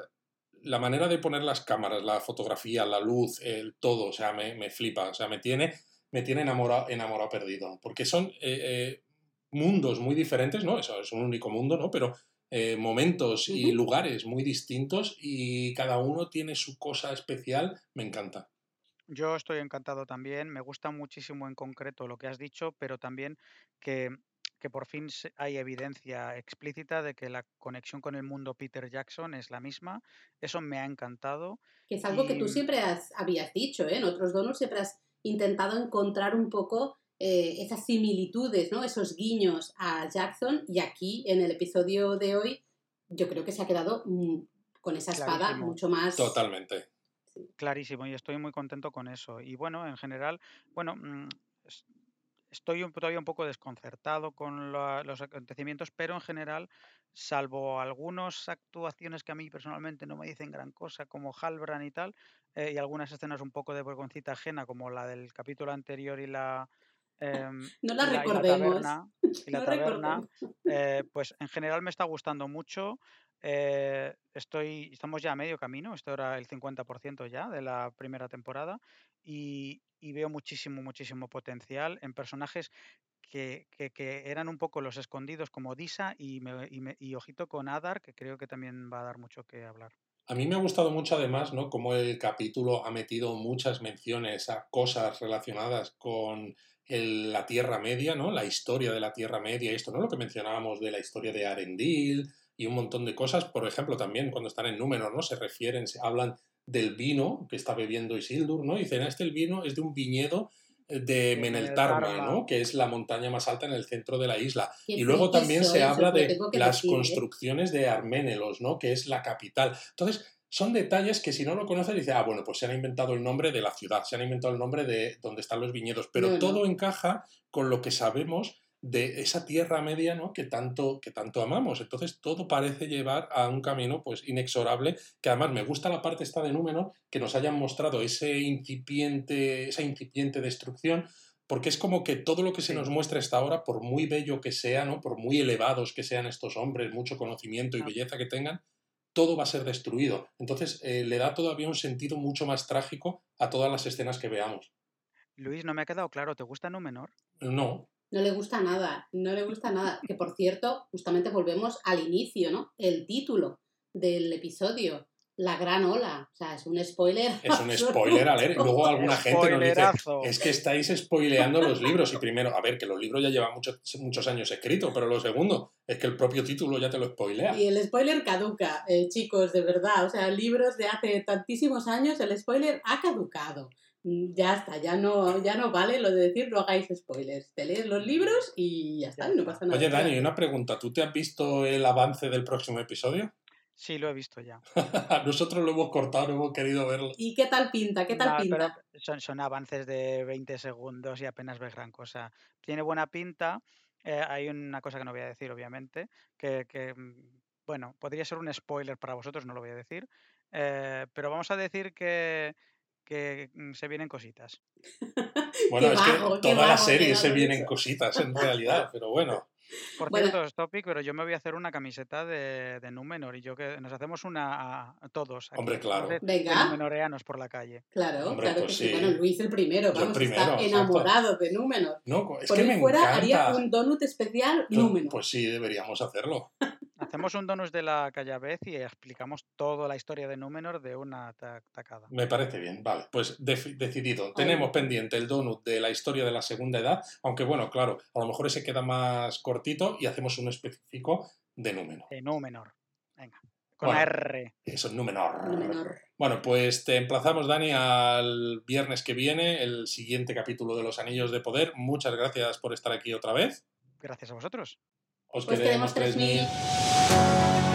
manera de poner las cámaras, la fotografía, la luz, el todo, o sea, me, flipa, o sea, me tiene, me tiene enamorado, enamorado perdido, porque son eh, eh, mundos muy diferentes, ¿no? Eso es un único mundo, ¿no? Pero momentos y lugares muy distintos y cada uno tiene su cosa especial, me encanta. Yo estoy encantado también, me gusta muchísimo en concreto lo que has dicho, pero también que, por fin hay evidencia explícita de que la conexión con el mundo Peter Jackson es la misma. Eso me ha encantado. Que es algo que tú siempre has, habías dicho, ¿eh? En otros donos siempre has intentado encontrar un poco eh, esas similitudes, ¿no? Esos guiños a Jackson y aquí en el episodio de hoy yo creo que se ha quedado mm, con esa espada mucho más... Totalmente. Clarísimo, y estoy muy contento con eso. Y bueno, en general, bueno, mm, estoy todavía un poco desconcertado con los acontecimientos, pero en general, salvo algunas actuaciones que a mí personalmente no me dicen gran cosa, como Halbran y tal, eh, y algunas escenas un poco de vergüencita ajena, como la del capítulo anterior y la... (laughs) Em, no la, recordemos. Y la (laughs) taberna, eh, pues en general me está gustando mucho. Eh, estoy, estamos ya a medio camino, esto era el 50% ya de la primera temporada y, veo muchísimo, muchísimo potencial en personajes que, eran un poco los escondidos como Disa y, me- y ojito con Adar, que creo que también va a dar mucho que hablar. A mí me ha gustado mucho además, ¿no? Como el capítulo ha metido muchas menciones a cosas relacionadas con la Tierra Media, ¿no? La historia de la Tierra Media, esto, ¿no? Lo que mencionábamos de la historia de Arendil y un montón de cosas. Por ejemplo, también cuando están en Númenor, ¿no? Se refieren, se hablan del vino que está bebiendo Isildur, ¿no? Y dicen, "Ah, este el vino es de un viñedo eh, de Meneltarma. ¿no? Que es la montaña más alta en el centro de la isla. Y luego también soy, se habla de las decir, ¿eh? construcciones de Arménelos, ¿no? Que es la capital. Entonces, son detalles que si no lo conoces, dices, ah, bueno, pues se han inventado el nombre de la ciudad, se han inventado el nombre de donde están los viñedos, pero No, no. todo encaja con lo que sabemos de esa tierra media, ¿no? Que tanto, que tanto amamos. Entonces, todo parece llevar a un camino, pues, inexorable, que además me gusta la parte esta de Númenor, que nos hayan mostrado ese incipiente, esa incipiente destrucción, porque es como que todo lo que se nos muestra hasta ahora, por muy bello que sea, ¿no? Por muy elevados que sean estos hombres, mucho conocimiento y belleza que tengan, todo va a ser destruido. Entonces, eh, le da todavía un sentido mucho más trágico a todas las escenas que veamos. Luis, no me ha quedado claro, ¿te gusta Númenor? No, No le gusta nada, no le gusta nada. Que por cierto, justamente volvemos al inicio, ¿no? El título del episodio, La Gran Ola. O sea, es un spoiler. (laughs) es un spoiler a leer. Y luego alguna gente nos dice, es que estáis spoileando los libros. Y primero, a ver, que los libros ya llevan muchos, muchos años escritos, pero lo segundo, es que el propio título ya te lo spoilea. Y el spoiler caduca, eh, chicos, de verdad. O sea, libros de hace tantísimos años, el spoiler ha caducado. Mm, Ya está, ya no, ya no vale lo de decir no hagáis spoilers. Te lees los libros y ya está, y no pasa nada. Oye, Dani, una pregunta. ¿Tú te has visto el avance del próximo episodio? Sí, lo he visto ya. (laughs) Nosotros lo hemos cortado, no hemos querido verlo. ¿Y qué tal pinta? ¿Qué tal pinta? son, son avances de 20 segundos y apenas ves gran cosa. Tiene buena pinta. eh, hay una cosa que no voy a decir, obviamente, que, que, mm, bueno, podría ser un spoiler para vosotros, no lo voy a decir, eh, pero vamos a decir que, que mm, se vienen cositas. (laughs) Bueno, Qué es que vago, toda la serie se vienen cositas en (laughs) realidad, pero bueno. Por Bueno. cierto, es topic, pero yo me voy a hacer una camiseta de, de Númenor y yo que nos hacemos una a, todos. aquí, Hombre, claro. de- de Venga. Númenoreanos por la calle. Claro, Hombre, claro pues que sí. Bueno, Luis el primero, Yo vamos, primero, está exacto. enamorado de Númenor. No, es Por que me fuera encanta. haría un donut especial Pues- Númenor. Pues sí, deberíamos hacerlo. Hacemos un donus de la Callabez y explicamos toda la historia de Númenor de una ta- tacada. Me parece bien, vale. Pues decidido. Tenemos pendiente el donut de la historia de la segunda edad, aunque bueno, claro, a lo mejor ese queda más cortito y hacemos uno específico de Númenor. De Númenor. Venga. Con Bueno. la R. Eso es Númenor. Númenor. Bueno, pues te emplazamos, Dani, al viernes que viene, el siguiente capítulo de Los Anillos de Poder. Muchas gracias por estar aquí otra vez. Gracias a vosotros. Os Pues queremos queremos 3000. 3000.